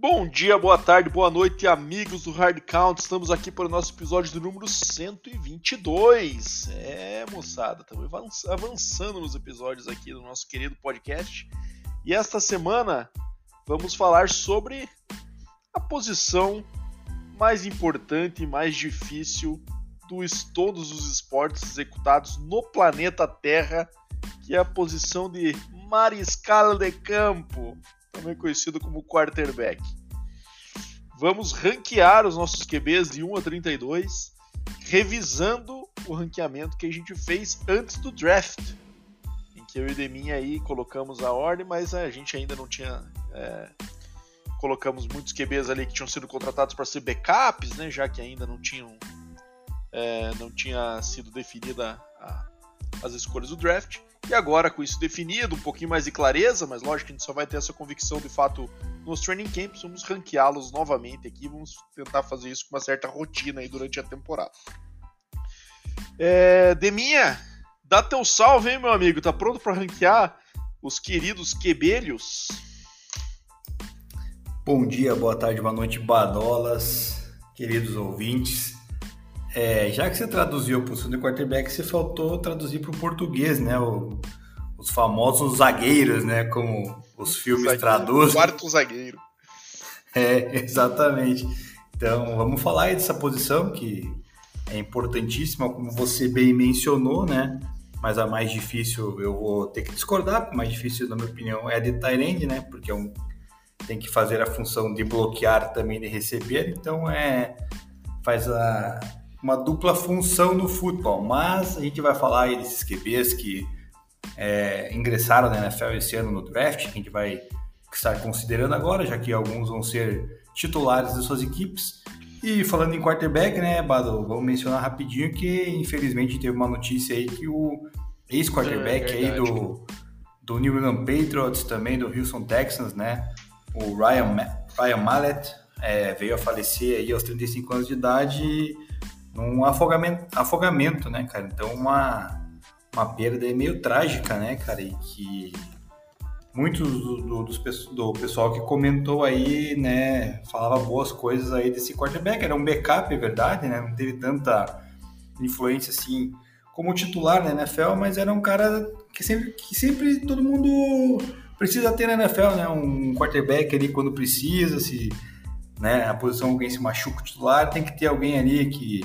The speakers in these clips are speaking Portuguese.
Bom dia, boa tarde, boa noite, amigos do Hard Count. Estamos aqui para o nosso episódio do número 122. É, moçada, estamos avançando nos episódios aqui do nosso querido podcast. E esta semana vamos falar sobre a posição mais importante e mais difícil dos todos os esportes executados no planeta Terra, que é a posição de mariscal de campo também conhecido como quarterback. Vamos ranquear os nossos QBs de 1 a 32, revisando o ranqueamento que a gente fez antes do draft, em que eu e Deminha aí colocamos a ordem, mas a gente ainda não tinha é, colocamos muitos QBs ali que tinham sido contratados para ser backups, né, já que ainda não tinham é, não tinha sido definida as escolhas do draft. E agora, com isso definido, um pouquinho mais de clareza, mas lógico que a gente só vai ter essa convicção de fato nos training camps, vamos ranqueá-los novamente aqui, vamos tentar fazer isso com uma certa rotina aí durante a temporada. É, Deminha, dá teu salve, hein, meu amigo? Tá pronto para ranquear os queridos quebelhos? Bom dia, boa tarde, boa noite, badolas, queridos ouvintes. É, já que você traduziu para o segundo quarterback, você faltou traduzir para o português, né? O, os famosos zagueiros, né? Como os filmes zagueiro, traduzem. Quarto zagueiro. É, exatamente. Então, vamos falar aí dessa posição que é importantíssima, como você bem mencionou, né? Mas a mais difícil, eu vou ter que discordar, porque a mais difícil, na minha opinião, é a de Tyrande, né? Porque é um, tem que fazer a função de bloquear também de receber, então é faz a, uma dupla função no futebol. Mas a gente vai falar aí desses QBs que é, ingressaram na NFL esse ano no draft, que a gente vai estar considerando agora, já que alguns vão ser titulares das suas equipes. E falando em quarterback, né, Bado, vamos mencionar rapidinho que infelizmente teve uma notícia aí que o ex-quarterback é, aí do, do New England Patriots, também do Houston Texans, né, o Ryan, Ryan Mallett, é, veio a falecer aí aos 35 anos de idade num afogamento, afogamento, né, cara? Então, uma, uma perda meio trágica, né, cara? E que muitos do, do, do, pessoal que comentou aí, né, falava boas coisas aí desse quarterback. Era um backup, é verdade, né? Não teve tanta influência assim como titular na NFL, mas era um cara que sempre, que sempre todo mundo precisa ter na NFL, né? Um quarterback ali quando precisa, se né, a posição alguém se machuca titular, tem que ter alguém ali que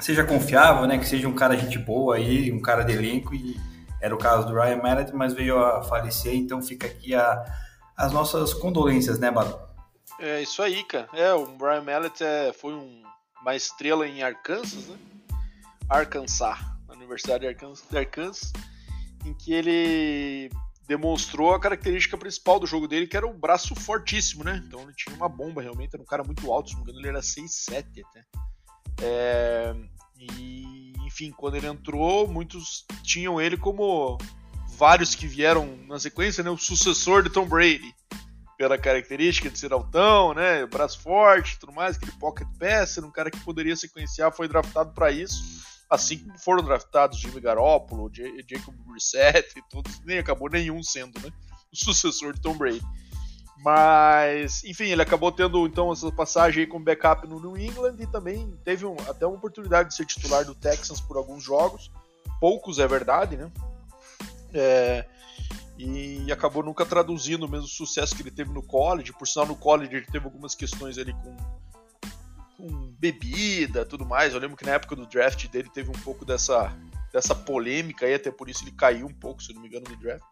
seja confiável, né? Que seja um cara gente boa aí, um cara de elenco e era o caso do Ryan Mallett, mas veio a falecer, então fica aqui a, as nossas condolências, né, Bado? É isso aí, cara. É, o Ryan Mallett é, foi um, uma estrela em Arkansas, né? Arkansas, na Universidade de Arkansas, de Arkansas, em que ele demonstrou a característica principal do jogo dele, que era o braço fortíssimo, né? Então ele tinha uma bomba realmente, era um cara muito alto, se não me engano ele era 6'7 até. É, e, enfim, quando ele entrou, muitos tinham ele como vários que vieram na sequência, né, o sucessor de Tom Brady, pela característica de ser altão, né, braço forte, tudo mais, aquele pocket passer, um cara que poderia sequenciar, foi draftado para isso, assim como foram draftados Jimmy Garoppolo, Jacob Brissett e todos, nem acabou nenhum sendo, né, o sucessor de Tom Brady. Mas, enfim, ele acabou tendo então essa passagem aí com backup no New England e também teve um, até uma oportunidade de ser titular do Texans por alguns jogos. Poucos, é verdade, né? É, e acabou nunca traduzindo o mesmo sucesso que ele teve no college. Por sinal, no college ele teve algumas questões ali com, com bebida tudo mais. Eu lembro que na época do draft dele teve um pouco dessa, dessa polêmica aí, até por isso ele caiu um pouco, se não me engano, no draft.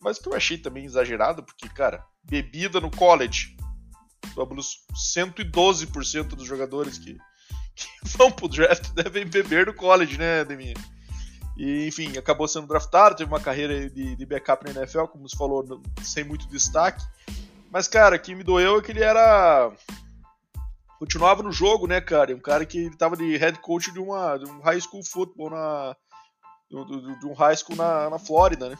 Mas que eu achei também exagerado, porque, cara, bebida no college. Somos 112% dos jogadores que, que vão pro draft devem beber no college, né, Deminha? E, enfim, acabou sendo draftado, teve uma carreira de, de backup na NFL, como você falou, sem muito destaque. Mas, cara, o que me doeu é que ele era. Continuava no jogo, né, cara? Um cara que estava de head coach de, uma, de um high school football na. De, um high school na, na Flórida, né?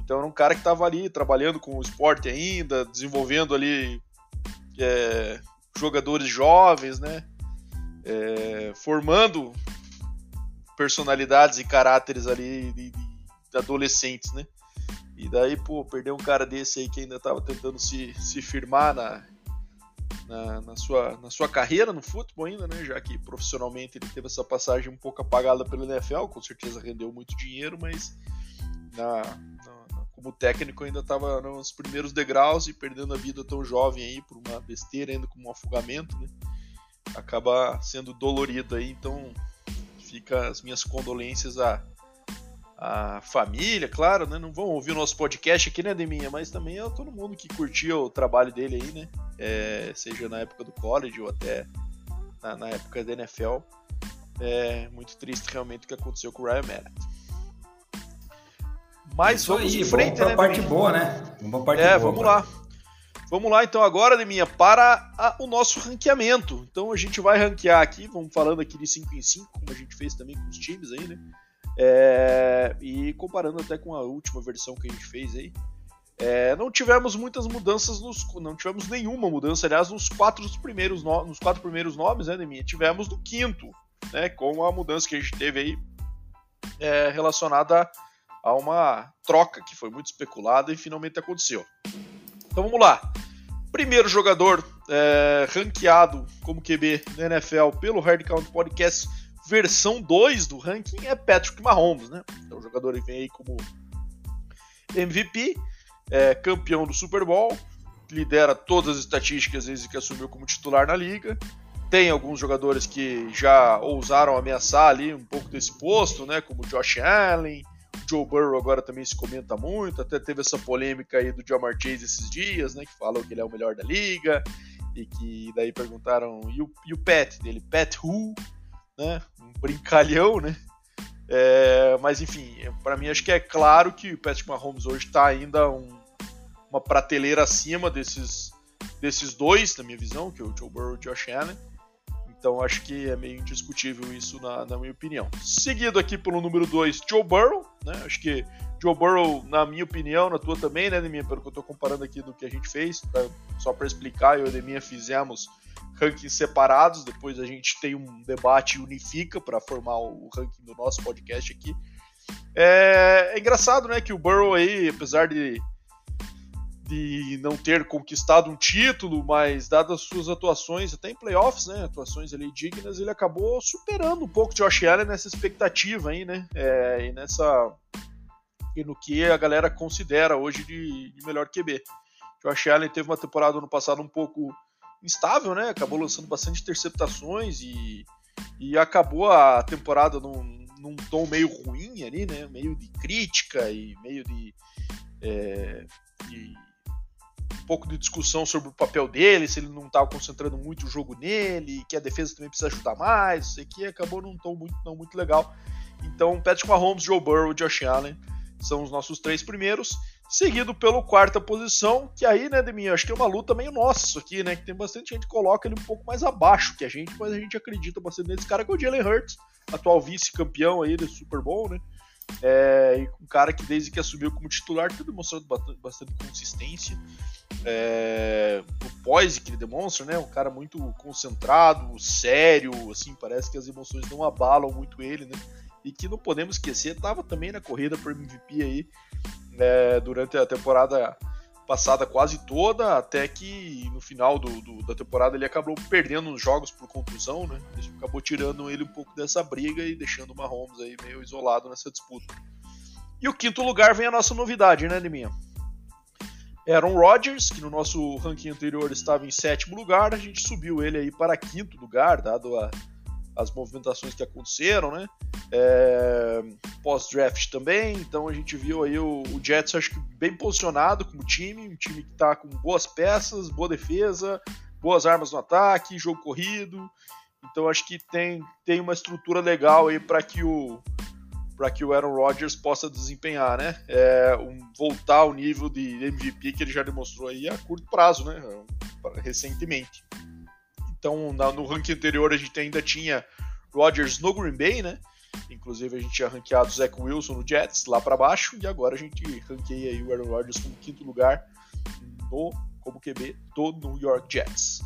Então era um cara que estava ali trabalhando com o esporte ainda, desenvolvendo ali é, jogadores jovens, né? É, formando personalidades e caráteres ali de, de, adolescentes, né? E daí, pô, perder um cara desse aí que ainda tava tentando se, se firmar na, na, na, sua, na sua carreira no futebol ainda, né? Já que profissionalmente ele teve essa passagem um pouco apagada pelo NFL, com certeza rendeu muito dinheiro, mas na, na como técnico ainda estava nos primeiros degraus e perdendo a vida tão jovem aí por uma besteira, ainda como um afogamento, né? Acaba sendo dolorido aí, então fica as minhas condolências a a família, claro, né? Não vão ouvir o nosso podcast aqui, né, Deminha? Mas também é todo mundo que curtia o trabalho dele aí, né? É, seja na época do college ou até na, na, época da NFL. É muito triste realmente o que aconteceu com o Ryan Mallett. Mas Isso vamos aí, em frente, vamos né? parte boa, né? Vamos parte é, boa, vamos lá. Vamos lá então agora, Deminha, para a, o nosso ranqueamento. Então a gente vai ranquear aqui, vamos falando aqui de 5 em 5, como a gente fez também com os times aí, né? É, e comparando até com a última versão que a gente fez aí, é, não tivemos muitas mudanças, nos, não tivemos nenhuma mudança, aliás, nos quatro primeiros, no, nos quatro primeiros nomes, né, Neminha? Tivemos no quinto, né, com a mudança que a gente teve aí é, relacionada a uma troca que foi muito especulada e finalmente aconteceu. Então vamos lá. Primeiro jogador é, ranqueado como QB na NFL pelo Hard Count Podcast versão 2 do ranking é Patrick Mahomes, né? Então o jogador vem aí como MVP, é, campeão do Super Bowl, lidera todas as estatísticas desde que assumiu como titular na liga. Tem alguns jogadores que já ousaram ameaçar ali um pouco desse posto, né? Como Josh Allen, Joe Burrow agora também se comenta muito, até teve essa polêmica aí do Jamar Chase esses dias, né? Que falam que ele é o melhor da liga e que daí perguntaram e o, e o Pat dele, Pat Who? Né? Um brincalhão, né? É, mas enfim, para mim acho que é claro que o Patrick Mahomes hoje está ainda um, uma prateleira acima desses, desses dois, na minha visão, que é o Joe Burrow e o Josh Allen. Então acho que é meio indiscutível isso na, na minha opinião. Seguido aqui pelo número 2, Joe Burrow, né? Acho que Joe Burrow, na minha opinião, na tua também, né, Neminha? Pelo que eu estou comparando aqui do que a gente fez, pra, só para explicar, eu e a fizemos rankings separados, depois a gente tem um debate e unifica para formar o ranking do nosso podcast aqui. É, é, engraçado, né, que o Burrow aí, apesar de, de não ter conquistado um título, mas dadas as suas atuações, até em playoffs, né, atuações ali dignas, ele acabou superando um pouco o Josh Allen nessa expectativa aí, né, é, e nessa e no que a galera considera hoje de, de melhor QB. Josh Allen teve uma temporada no passado um pouco instável, né? Acabou lançando bastante interceptações e, e acabou a temporada num, num tom meio ruim ali, né? Meio de crítica e meio de, é, de um pouco de discussão sobre o papel dele, se ele não estava concentrando muito o jogo nele, que a defesa também precisa ajudar mais, isso aqui acabou num tom muito, não muito legal. Então, Patrick Mahomes, Joe Burrow Josh Allen são os nossos três primeiros seguido pelo quarta posição, que aí, né, Deminha, acho que é uma luta meio nossa isso aqui, né, que tem bastante gente que coloca ele um pouco mais abaixo que a gente, mas a gente acredita bastante nesse cara que é o Jalen Hurts, atual vice-campeão aí do Super Bowl, né, é, um cara que desde que assumiu como titular tem demonstrado bastante, bastante consistência, é, o poise que ele demonstra, né, um cara muito concentrado, sério, assim, parece que as emoções não abalam muito ele, né, e que não podemos esquecer, estava também na corrida por MVP aí, né, durante a temporada passada quase toda, até que no final do, do, da temporada ele acabou perdendo os jogos por contusão, né? Isso acabou tirando ele um pouco dessa briga e deixando o Mahomes aí meio isolado nessa disputa. E o quinto lugar vem a nossa novidade, né, Liminha? Aaron Rodgers, que no nosso ranking anterior estava em sétimo lugar, a gente subiu ele aí para quinto lugar, dado a, as movimentações que aconteceram, né? É, Pós-draft também, então a gente viu aí o, o, Jets, acho que bem posicionado como time, um time que está com boas peças, boa defesa, boas armas no ataque, jogo corrido. Então acho que tem, tem uma estrutura legal aí para que o para que o Aaron Rodgers possa desempenhar, né? É, um, voltar ao nível de MVP que ele já demonstrou aí a curto prazo, né? Recentemente. Então, na, no ranking anterior a gente ainda tinha Rodgers no Green Bay, né? Inclusive a gente tinha ranqueado o Zach Wilson no Jets lá para baixo e agora a gente ranqueia aí o Aaron Rodgers como quinto lugar no como QB do New York Jets.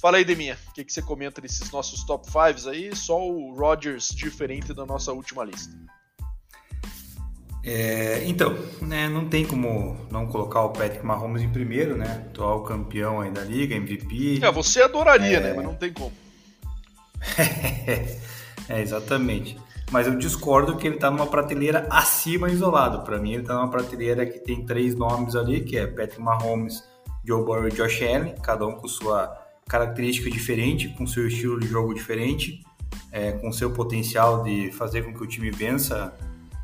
Fala aí, Deminha, o que, que você comenta desses nossos top 5 aí? Só o Rodgers diferente da nossa última lista. É, então, né, não tem como não colocar o Patrick Mahomes em primeiro, né? Atual campeão aí da liga, MVP. É, você adoraria, é... né? Mas não tem como. é, exatamente. Mas eu discordo que ele está numa prateleira acima isolado. Para mim, ele está numa prateleira que tem três nomes ali, que é Patrick Mahomes, Joe Burrow e Josh Allen, cada um com sua característica diferente, com seu estilo de jogo diferente, é, com seu potencial de fazer com que o time vença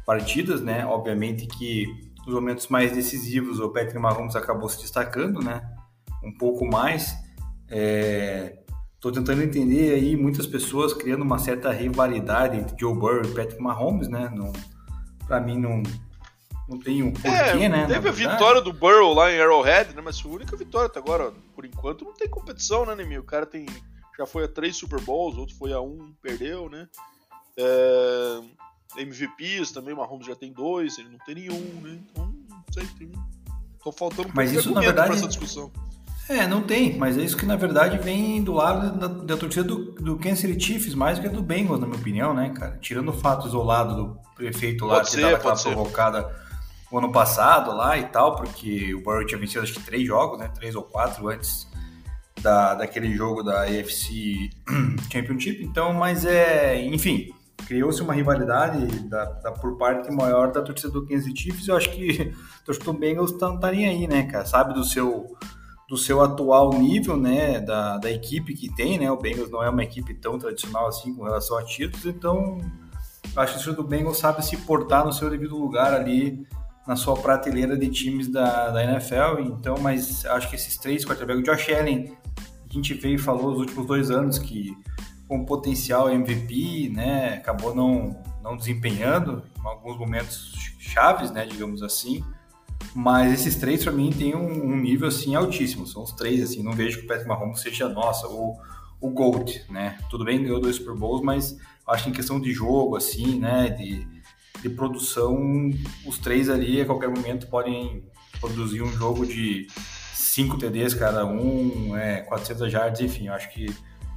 partidas, né? Obviamente que nos momentos mais decisivos o Patrick Mahomes acabou se destacando, né? Um pouco mais. Estou tentando entender aí muitas pessoas criando uma certa rivalidade entre Joe Burrow e Patrick Mahomes, né? Para mim não não tem um porquê, é, né? Teve a vitória do Burrow lá em Arrowhead, né? Mas foi a única vitória até agora. Por enquanto não tem competição, né, Nemi? O cara tem já foi a três Super Bowls, outro foi a um, perdeu, né? É... MVPs também, o Mahomes já tem dois, ele não tem nenhum, né? Então, não sei, tem. Tô faltando um mas isso, na verdade, pra essa discussão. É, não tem, mas é isso que na verdade vem do lado da, da torcida do, do Kansas City Chiefs, mais do que do Bengals, na minha opinião, né, cara? Tirando o fato isolado do prefeito lá pode ter dado aquela provocada o ano passado lá e tal, porque o Burrow tinha vencido acho que três jogos, né? Três ou quatro antes da, daquele jogo da AFC Championship. Então, mas é, enfim, criou-se uma rivalidade da, da, por parte maior da torcida do Kansas City Chiefs. Eu acho que a torcida do Bengals tá, tá nem aí, né, cara? Sabe do seu do seu atual nível, né, da, da equipe que tem, né? O Bengals não é uma equipe tão tradicional assim com relação a títulos, então acho que o do Bengals sabe se portar no seu devido lugar ali na sua prateleira de times da, da NFL. Então, mas acho que esses três quarterbacks, o Josh Allen, a gente veio e falou nos últimos dois anos que com potencial MVP, né, acabou não, não desempenhando em alguns momentos chaves, né, digamos assim. Mas esses três para mim tem um, um, nível assim altíssimo. São os três assim, não vejo que o Patrick Mahomes seja nossa o o Gold, né? Tudo bem, ganhou dois Super Bowls, mas acho que em questão de jogo assim, né, de, de produção, os três ali a qualquer momento podem produzir um jogo de 5 TDs cada um, é, 400 yards, enfim, acho que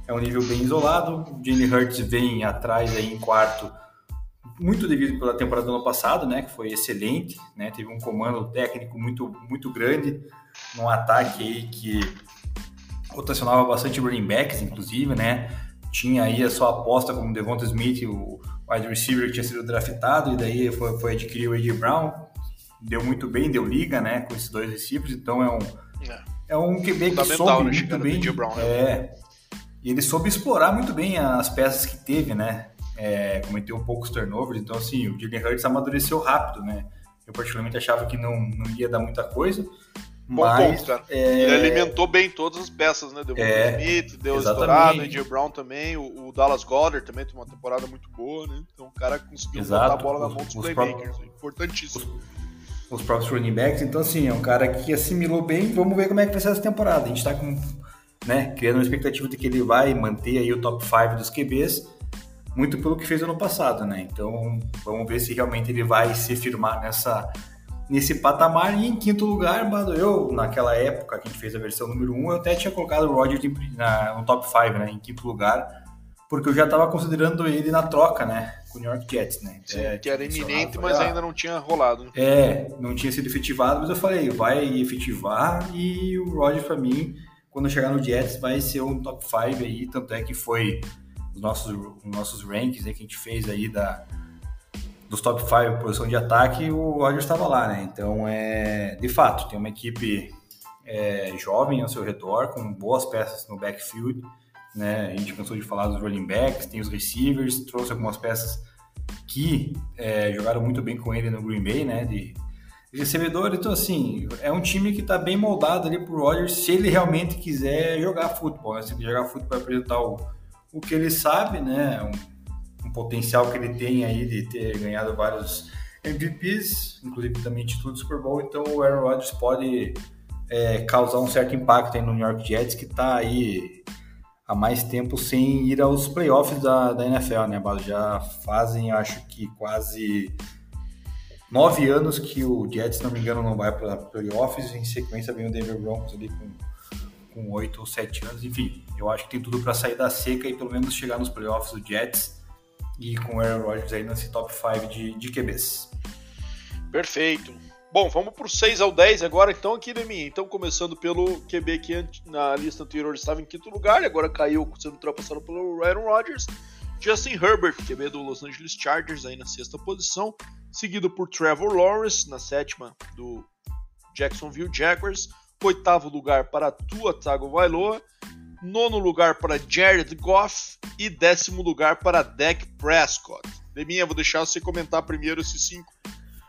é um nível bem isolado. O Jalen Hurts vem atrás aí em quarto, muito devido pela temporada do ano passado, né, que foi excelente, né, teve um comando técnico muito muito grande, num ataque aí que rotacionava bastante running backs, inclusive, né, tinha aí a sua aposta como Devonta Smith, o wide receiver que tinha sido draftado, e daí foi, foi adquirir o A.J. Brown, deu muito bem, deu liga, né, com esses dois receivers, então é um é, é um QB que soube né, muito bem, Brown, né? é, e ele soube explorar muito bem as peças que teve, né, é, cometeu poucos turnovers, então assim, o Jalen Hurts amadureceu rápido, né, eu particularmente achava que não, não ia dar muita coisa, Bom mas, ponto, cara. É... Ele alimentou bem todas as peças, né? Deu é, Smith, deu estourado, o Brown também, o, o, Dallas Goddard também tem uma temporada muito boa, né? Então o cara conseguiu Exato. botar a bola na mão dos playmakers, próprios, importantíssimo. Os, os, próprios running backs, então assim, é um cara que assimilou bem, vamos ver como é que vai ser essa temporada. A gente tá com, né, criando uma expectativa de que ele vai manter aí o top 5 dos QBs, muito pelo que fez ano passado, né? Então vamos ver se realmente ele vai se firmar nessa nesse patamar. E em quinto lugar, eu, naquela época que a gente fez a versão número 1, eu até tinha colocado o Rodgers no top 5, né, em quinto lugar, porque eu já estava considerando ele na troca, né, com o New York Jets, né. Sim, é, que era iminente, mas ah, ainda não tinha rolado. Né? É, não tinha sido efetivado, mas eu falei, vai efetivar e o Rodgers, para mim, quando chegar no Jets, vai ser um top 5 aí, tanto é que foi os nossos, os nossos rankings aí que a gente fez aí da dos top 5 posição de ataque, o Rodgers estava lá, né? Então, é, de fato, tem uma equipe é, jovem ao seu redor, com boas peças no backfield, né? A gente cansou de falar dos running backs, tem os receivers, trouxe algumas peças que é, jogaram muito bem com ele no Green Bay, né? De, de recebedor, então assim, é um time que está bem moldado ali pro Rodgers se ele realmente quiser jogar futebol, né? Se ele jogar futebol para apresentar o, o que ele sabe, né? Um, um potencial que ele tem aí de ter ganhado vários MVPs, inclusive também título do Super Bowl, então o Aaron Rodgers pode é, causar um certo impacto aí no New York Jets, que está aí há mais tempo sem ir aos playoffs da, da NFL, né? Já fazem, acho que quase nove anos que o Jets, se não me engano, não vai para playoffs, em sequência vem o Denver Broncos ali com com oito ou sete anos, enfim, eu acho que tem tudo para sair da seca e pelo menos chegar nos playoffs do Jets e com o Aaron Rodgers aí nesse top 5 de, de QBs. Perfeito. Bom, vamos pro 6 ao 10 agora, então, aqui na minha. Então, começando pelo QB que na lista anterior estava em quinto lugar, e agora caiu sendo ultrapassado pelo Aaron Rodgers. Justin Herbert, QB do Los Angeles Chargers, aí na sexta posição. Seguido por Trevor Lawrence, na sétima do Jacksonville Jaguars. Oitavo lugar para Tua Tagovailoa. Nono lugar para Jared Goff. E décimo lugar para Dak Prescott. Deminha, vou deixar você comentar primeiro esses cinco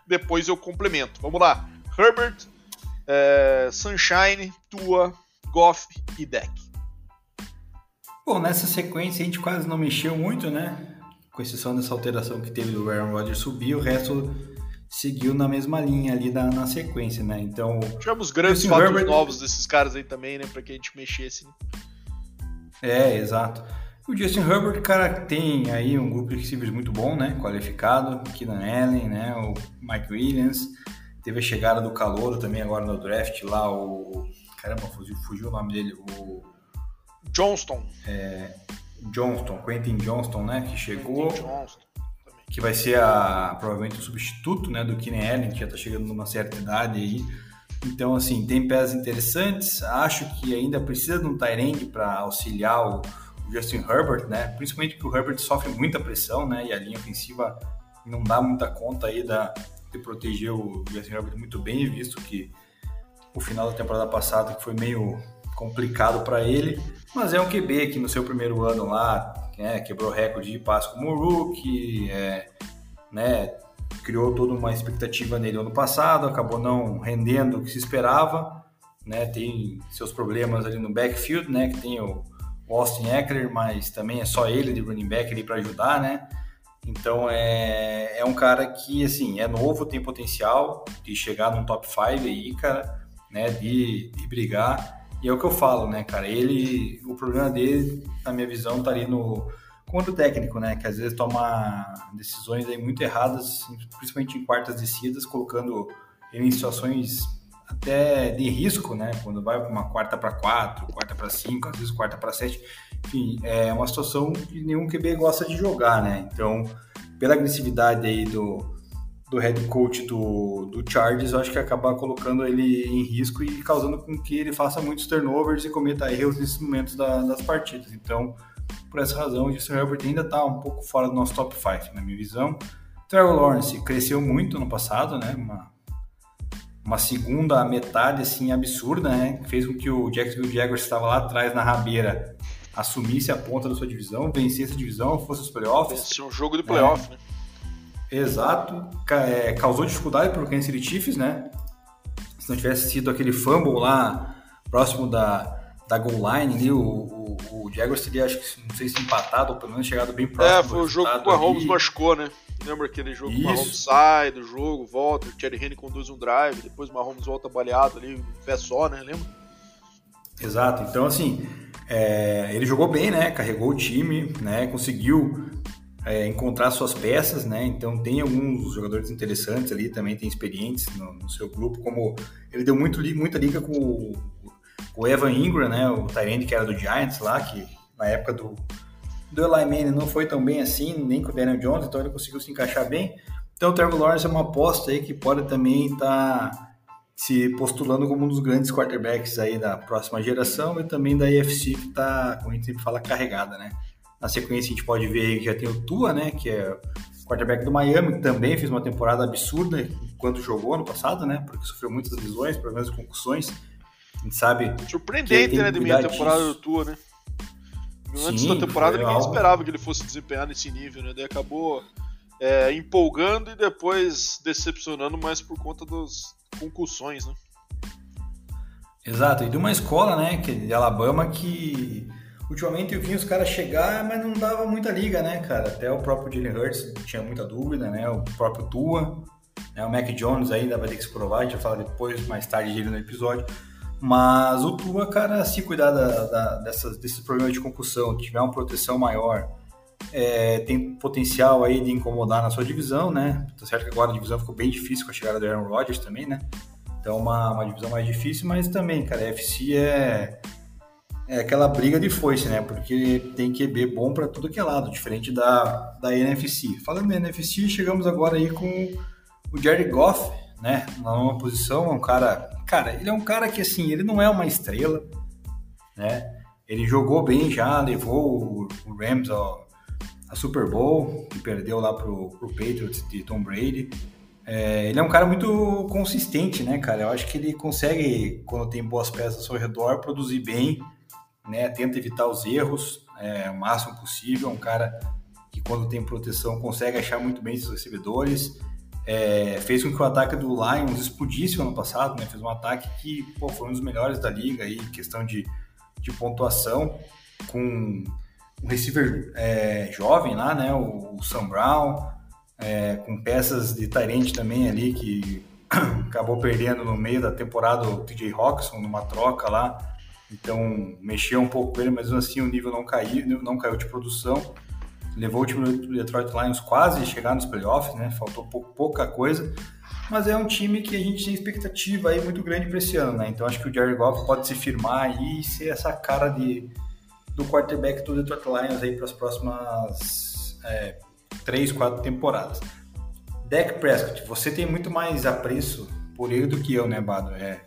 depois eu complemento. Vamos lá. Herbert, é, Sunshine, Tua, Goff e Deck. Bom, nessa sequência a gente quase não mexeu muito, né? Com exceção dessa alteração que teve do Aaron Rodgers subir, o resto seguiu na mesma linha ali na, na sequência, né? Então. Tivemos grandes fatos Herbert... novos desses caras aí também, né? Pra que a gente mexesse. Né? É, exato. O Justin Herbert, cara, tem aí um grupo de receivers muito bom, né? Qualificado. Keenan Allen, né? O Mike Williams. Teve a chegada do Calouro também agora no draft lá, o... Caramba, fugiu, fugiu o nome dele. O... Johnston. É... Johnston, Quentin Johnston, né? Que chegou. Johnston, que vai ser a, provavelmente o substituto né, do Keenan Allen, que já está chegando numa certa idade aí. Então, assim, tem peças interessantes. Acho que ainda precisa de um Tyrande para auxiliar o Justin Herbert, né? Principalmente porque o Herbert sofre muita pressão, né? E a linha ofensiva não dá muita conta aí da, de proteger o Justin Herbert muito bem, visto que o final da temporada passada foi meio complicado para ele, mas é um QB que no seu primeiro ano lá né, quebrou recorde de passe como rookie, é, né, criou toda uma expectativa nele ano passado, acabou não rendendo o que se esperava, né, tem seus problemas ali no backfield, né, que tem o Austin Eckler, mas também é só ele de running back ali para ajudar, né? Então é, é um cara que assim é novo, tem potencial de chegar num top 5 aí, cara, né? De, de brigar. E é o que eu falo, né, cara? Ele, o problema dele, na minha visão, tá ali no contra o técnico, né? Que às vezes toma decisões aí muito erradas, principalmente em quartas descidas, colocando ele em situações até de risco, né? Quando vai uma quarta para quatro, quarta para cinco, às vezes quarta para sete, enfim, é uma situação que nenhum QB gosta de jogar, né? Então, pela agressividade aí do, do head coach do, do Chargers, eu acho que acabar colocando ele em risco e causando com que ele faça muitos turnovers e cometa erros nesses momentos da, das partidas. Então, por essa razão, o Justin Herbert ainda está um pouco fora do nosso top 5, na minha visão. Trevor Lawrence cresceu muito no passado, né? Uma uma segunda metade assim absurda, né? Fez com que o Jacksonville Jaguars estava lá atrás na rabeira assumisse a ponta da sua divisão, vencesse a divisão, fosse os playoffs. Venceu um jogo de playoff, é, né? Exato. É, causou dificuldade para o Kansas City Chiefs, né? Se não tivesse sido aquele fumble lá próximo da, da goal line ali, o, o, o Jaguars teria, acho que, não sei se empatado ou pelo menos chegado bem próximo. É, foi o jogo que o Mahomes machucou, né? Lembra aquele jogo que o Mahomes sai do jogo, volta, o Thierry Henry conduz um drive, depois o Mahomes volta baleado ali, um pé só, né? Lembra? Exato. Então, assim, é, ele jogou bem, né? Carregou o time, né? Conseguiu é, encontrar suas peças, né? Então tem alguns jogadores interessantes ali, também tem experientes no, no seu grupo, como ele deu muito, muita liga com o, Evan Ingram, né? O Tyrande que era do Giants lá, que na época do do Eli Manning não foi tão bem assim, nem com o Daniel Jones, então ele conseguiu se encaixar bem. Então o Trevor Lawrence é uma aposta aí que pode também estar tá se postulando como um dos grandes quarterbacks aí da próxima geração e também da AFC que está, como a gente sempre fala, carregada, né? Na sequência a gente pode ver que já tem o Tua, né, que é quarterback do Miami, que também fez uma temporada absurda enquanto jogou ano passado, né, porque sofreu muitas lesões, problemas de concussões. A gente sabe. Surpreendente, né, de meia temporada do Tua, né? Antes Sim, da temporada ninguém algo... esperava que ele fosse desempenhar nesse nível, né? Daí acabou é, empolgando e depois decepcionando mais por conta das concussões, né? Exato, e de uma escola, né, que de Alabama que ultimamente eu vi os caras chegar, mas não dava muita liga, né, cara? Até o próprio Jalen Hurts tinha muita dúvida, né? O próprio Tua, né? o Mac Jones ainda vai ter que se provar, a gente vai falar depois, mais tarde dele no episódio. Mas o Tua, cara, se cuidar da, da, dessas, desses problemas de concussão, tiver uma proteção maior, é, tem potencial aí de incomodar na sua divisão, né? Tá certo que agora a divisão ficou bem difícil com a chegada do Aaron Rodgers também, né? Então uma, uma divisão mais difícil, mas também, cara, a FC é, é aquela briga de foice, né? Porque tem QB bom para tudo que é lado, diferente da, da NFC. Falando da NFC, chegamos agora aí com O Jared Goff, né, na nova posição, é um cara. Cara, ele é um cara que, assim, ele não é uma estrela, né? Ele jogou bem já, levou o, Rams ao, a Super Bowl, que perdeu lá pro, pro Patriots de Tom Brady. É, ele é um cara muito consistente, né, cara? Eu acho que ele consegue, quando tem boas peças ao redor, produzir bem, né? Tenta evitar os erros é, o máximo possível. É um cara que, quando tem proteção, consegue achar muito bem seus recebedores. É, fez com que o ataque do Lions explodisse ano passado, né? Fez um ataque que pô, foi um dos melhores da liga aí, questão de de pontuação com um receiver é, jovem lá, né? O, o Sam Brown, é, com peças de Tyrant também ali que acabou perdendo no meio da temporada o TJ Roxon numa troca lá. Então mexeu um pouco com ele, mas assim o nível não caiu, não caiu de produção. Levou o time do Detroit Lions quase a chegar nos playoffs, né? Faltou pouca coisa mas é um time que a gente tem expectativa aí muito grande para esse ano, né? Então acho que o Jared Goff pode se firmar aí e ser essa cara de, do quarterback do Detroit Lions aí para as próximas é, três, quatro temporadas. Dak Prescott, você tem muito mais apreço por ele do que eu, né, Bado? É,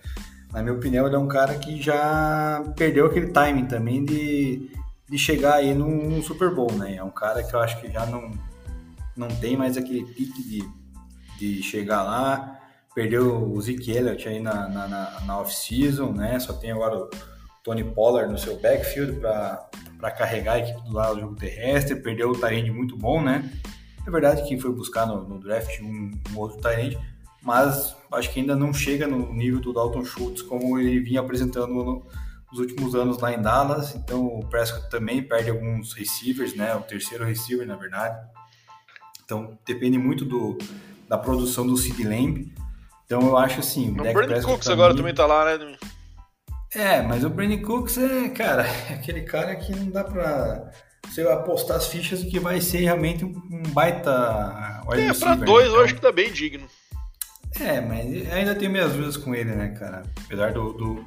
na minha opinião, ele é um cara que já perdeu aquele timing também de, de chegar aí num Super Bowl, né? É um cara que eu acho que já não, não tem mais aquele pique de de chegar lá. Perdeu o Zeke Elliott aí na, na, na, na off-season, né? Só tem agora o Tony Pollard no seu backfield para carregar a equipe do lado do jogo terrestre. Perdeu o Tyrande muito bom, né? É verdade que foi buscar no, no draft um, um outro Tyrande, mas acho que ainda não chega no nível do Dalton Schultz como ele vinha apresentando no, nos últimos anos lá em Dallas. Então o Prescott também perde alguns receivers, né? O terceiro receiver, na verdade. Então depende muito do, da produção do Sid Lamb. Então eu acho assim. O, o Brandon Cooks agora mim... também tá lá, né? É, mas o Brandon Cooks é, cara, é aquele cara que não dá pra você apostar as fichas que vai ser realmente um baita. É, pra dois né? eu acho que tá bem digno. É, mas ainda tenho minhas dúvidas com ele, né, cara? Apesar do, do,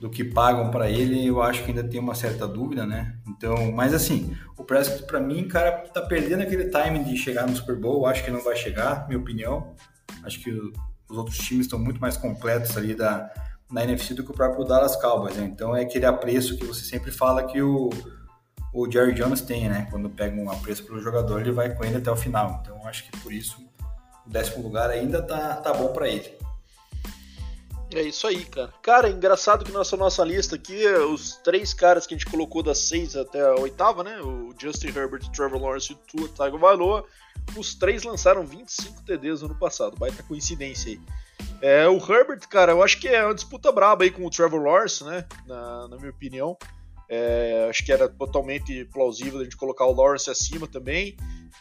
do que pagam para ele, eu acho que ainda tem uma certa dúvida, né? Então, mas assim, o Prescott para mim, cara, tá perdendo aquele timing de chegar no Super Bowl, acho que não vai chegar, minha opinião. Acho que os outros times estão muito mais completos ali da, na NFC do que o próprio Dallas Cowboys, né? Então é aquele apreço que você sempre fala que o, o Jerry Jones tem, né? Quando pega um apreço pelo jogador, ele vai com ele até o final. Então acho que por isso o décimo lugar ainda tá, tá bom para ele. É isso aí, cara. Cara, é engraçado que nessa nossa lista aqui, os três caras que a gente colocou das seis até a oitava, né? O Justin Herbert, Trevor Lawrence e Tua Tagovailoa, os três lançaram 25 TDs no ano passado. Baita coincidência aí. É, o Herbert, cara, eu acho que é uma disputa braba aí com o Trevor Lawrence, né? Na, na minha opinião. É, acho que era totalmente plausível a gente colocar o Lawrence acima também.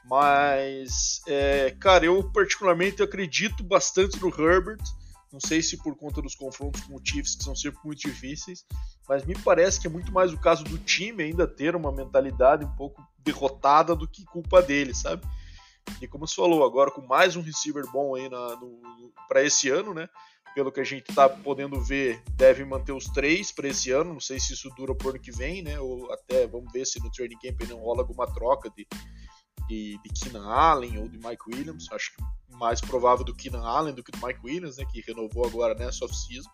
Mas, é, cara, eu particularmente acredito bastante no Herbert. Não sei se por conta dos confrontos com o Chiefs, que são sempre muito difíceis, mas me parece que é muito mais o caso do time ainda ter uma mentalidade um pouco derrotada do que culpa dele, sabe? E como você falou, agora com mais um receiver bom aí para esse ano, né? Pelo que a gente está podendo ver, deve manter os três para esse ano. Não sei se isso dura por ano que vem, né? Ou até vamos ver se no training camp não rola alguma troca de, de, de Keenan Allen ou de Mike Williams. Acho que mais provável do Keenan Allen do que do Mike Williams, né, que renovou agora nessa off-season.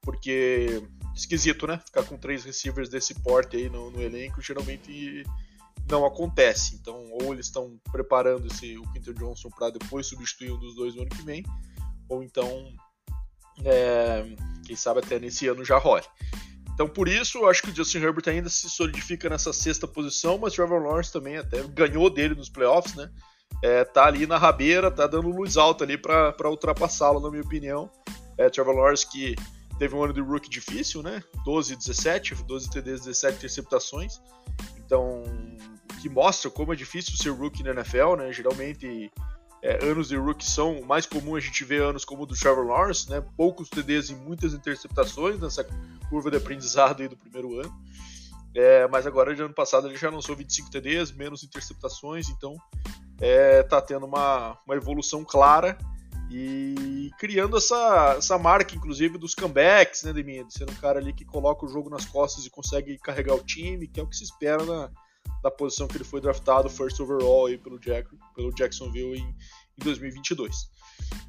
Porque esquisito, né? Ficar com três receivers desse porte aí no, no elenco geralmente não acontece. Então, ou eles estão preparando esse, o Quinton Johnson para depois substituir um dos dois no ano que vem, ou então, é, quem sabe até nesse ano já role. Então, por isso, eu acho que o Justin Herbert ainda se solidifica nessa sexta posição, mas Trevor Lawrence também até ganhou dele nos playoffs, né? é, tá ali na rabeira, tá dando luz alta ali para ultrapassá-lo, na minha opinião. É, Trevor Lawrence que teve um ano de rookie difícil, né? 12 17, 12 TDs, 17 interceptações. Então, que mostra como é difícil ser rookie na NFL, né? Geralmente, é, anos de rookie são mais comum a gente ver anos como o do Trevor Lawrence, né? Poucos TDs e muitas interceptações nessa curva de aprendizado aí do primeiro ano. É, mas agora, de ano passado, ele já lançou 25 TDs, menos interceptações, então é, tá tendo uma, uma evolução clara e criando essa, essa marca, inclusive, dos comebacks, né, Deminha? De ser um cara ali que coloca o jogo nas costas e consegue carregar o time, que é o que se espera na, na posição que ele foi draftado, first overall aí pelo, Jack, pelo Jacksonville em, em em 2022.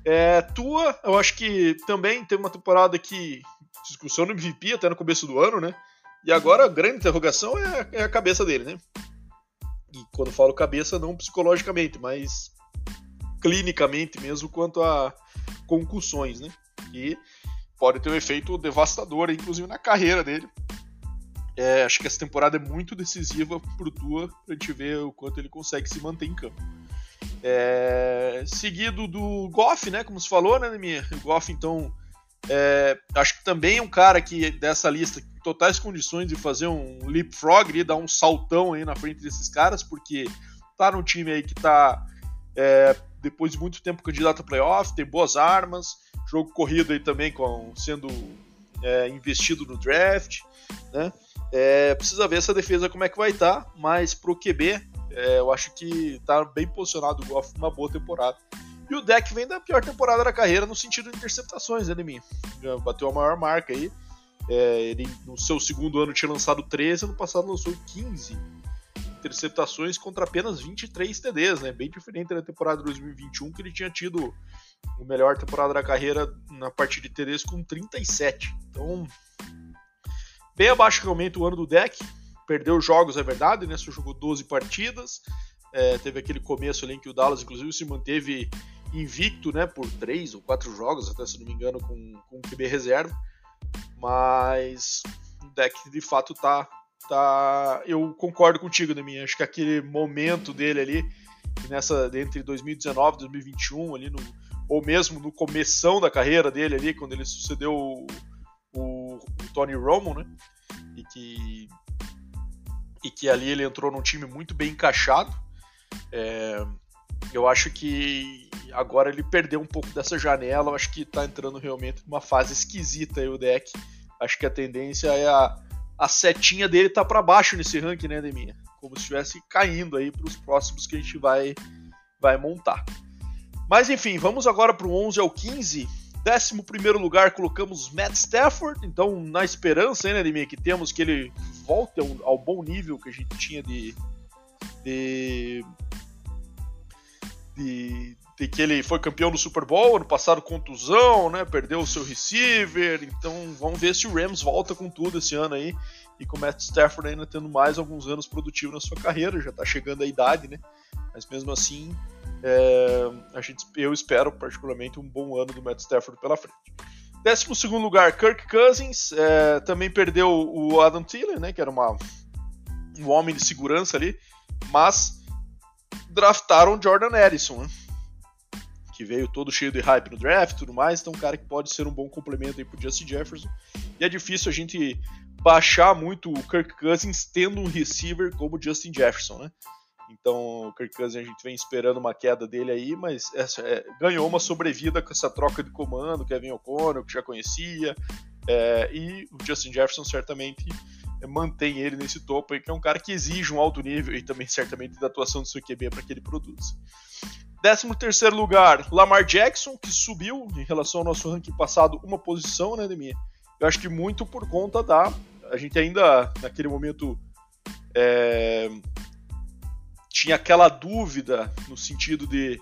É, Tua, eu acho que também teve uma temporada que discussão no MVP até no começo do ano, né? E agora a grande interrogação é, é a cabeça dele, né? E quando falo cabeça, não psicologicamente, mas clinicamente mesmo quanto a concussões, né? E pode ter um efeito devastador, inclusive na carreira dele. É, acho que essa temporada é muito decisiva pro Tua pra gente ver o quanto ele consegue se manter em campo. É, seguido do Goff, né? Como se falou, né, minha? O Goff, então, é, acho que também é um cara que dessa lista totais condições de fazer um leapfrog e dar um saltão aí na frente desses caras, porque tá num time aí que tá é, depois de muito tempo candidato a playoff, tem boas armas, jogo corrido aí também com, sendo é, investido no draft, né? É, precisa ver essa defesa como é que vai estar, tá, mas pro QB é, eu acho que tá bem posicionado o Goff uma boa temporada. E o deck vem da pior temporada da carreira no sentido de interceptações, né? Já bateu a maior marca aí. É, ele no seu segundo ano tinha lançado 13, ano passado lançou 15 interceptações contra apenas 23 TDs, né? Bem diferente da temporada de 2021, que ele tinha tido a melhor temporada da carreira na parte de TDs com 37. Então, bem abaixo realmente o ano do deck. Perdeu jogos, é verdade, né? Só jogou 12 partidas. É, teve aquele começo ali em que o Dallas, inclusive, se manteve invicto, né? Por três ou quatro jogos, até se não me engano, com, com o QB reserva. Mas o deck de fato tá. tá eu concordo contigo, Demi. Acho que aquele momento dele ali, nessa entre 2019 e 2021, ali no, ou mesmo no começão da carreira dele ali, quando ele sucedeu o, o, o Tony Romo, né? E que, e que ali ele entrou num time muito bem encaixado. É, eu acho que agora ele perdeu um pouco dessa janela. Eu acho que está entrando realmente numa fase esquisita aí o deck. Acho que a tendência é a, a setinha dele tá para baixo nesse ranking, né, Deminha? Como se estivesse caindo aí para os próximos que a gente vai, vai montar. Mas enfim, vamos agora para o 11 ao 15. 11 lugar colocamos Matt Stafford. Então, na esperança, né, Deminha, que temos que ele volte ao, ao bom nível que a gente tinha de, de de, de, que ele foi campeão do Super Bowl, ano passado contusão, né? Perdeu o seu receiver. Então vamos ver se o Rams volta com tudo esse ano aí. E com o Matt Stafford ainda tendo mais alguns anos produtivos na sua carreira, já tá chegando a idade, né? Mas mesmo assim, é, a gente, eu espero particularmente um bom ano do Matt Stafford pela frente. Décimo segundo lugar, Kirk Cousins. É, também perdeu o Adam Thielen, né? Que era uma, um homem de segurança ali. Mas draftaram Jordan Edison, né? que veio todo cheio de hype no draft e tudo mais, então um cara que pode ser um bom complemento aí pro Justin Jefferson. E é difícil a gente baixar muito o Kirk Cousins tendo um receiver como Justin Jefferson, né? Então o Kirk Cousins a gente vem esperando uma queda dele aí, mas é, ganhou uma sobrevida com essa troca de comando, Kevin O'Connell, que já conhecia, é, e o Justin Jefferson certamente mantém ele nesse topo aí, que é um cara que exige um alto nível e também certamente da atuação do seu QB para que ele produza. 13 terceiro lugar, Lamar Jackson, que subiu em relação ao nosso ranking passado uma posição, né, Demir? Eu acho que muito por conta da... A gente ainda, naquele momento, é, tinha aquela dúvida no sentido de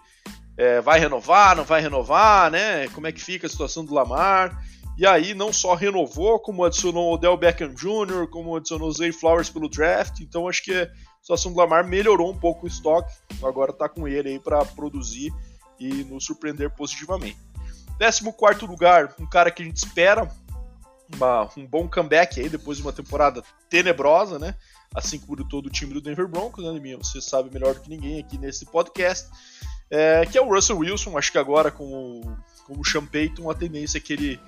é, vai renovar, não vai renovar, né? Como é que fica a situação do Lamar? E aí não só renovou, como adicionou o Odell Beckham Jr., como adicionou Zay Flowers pelo draft. Então acho que a situação do Lamar melhorou um pouco o estoque. Agora está com ele aí para produzir e nos surpreender positivamente. 14 lugar, um cara que a gente espera uma, um bom comeback aí depois de uma temporada tenebrosa, né? Assim como todo o time do Denver Broncos, né, Minha? Você sabe melhor do que ninguém aqui nesse podcast. É, que é o Russell Wilson. Acho que agora com o, com o Sean Payton, a tendência é que ele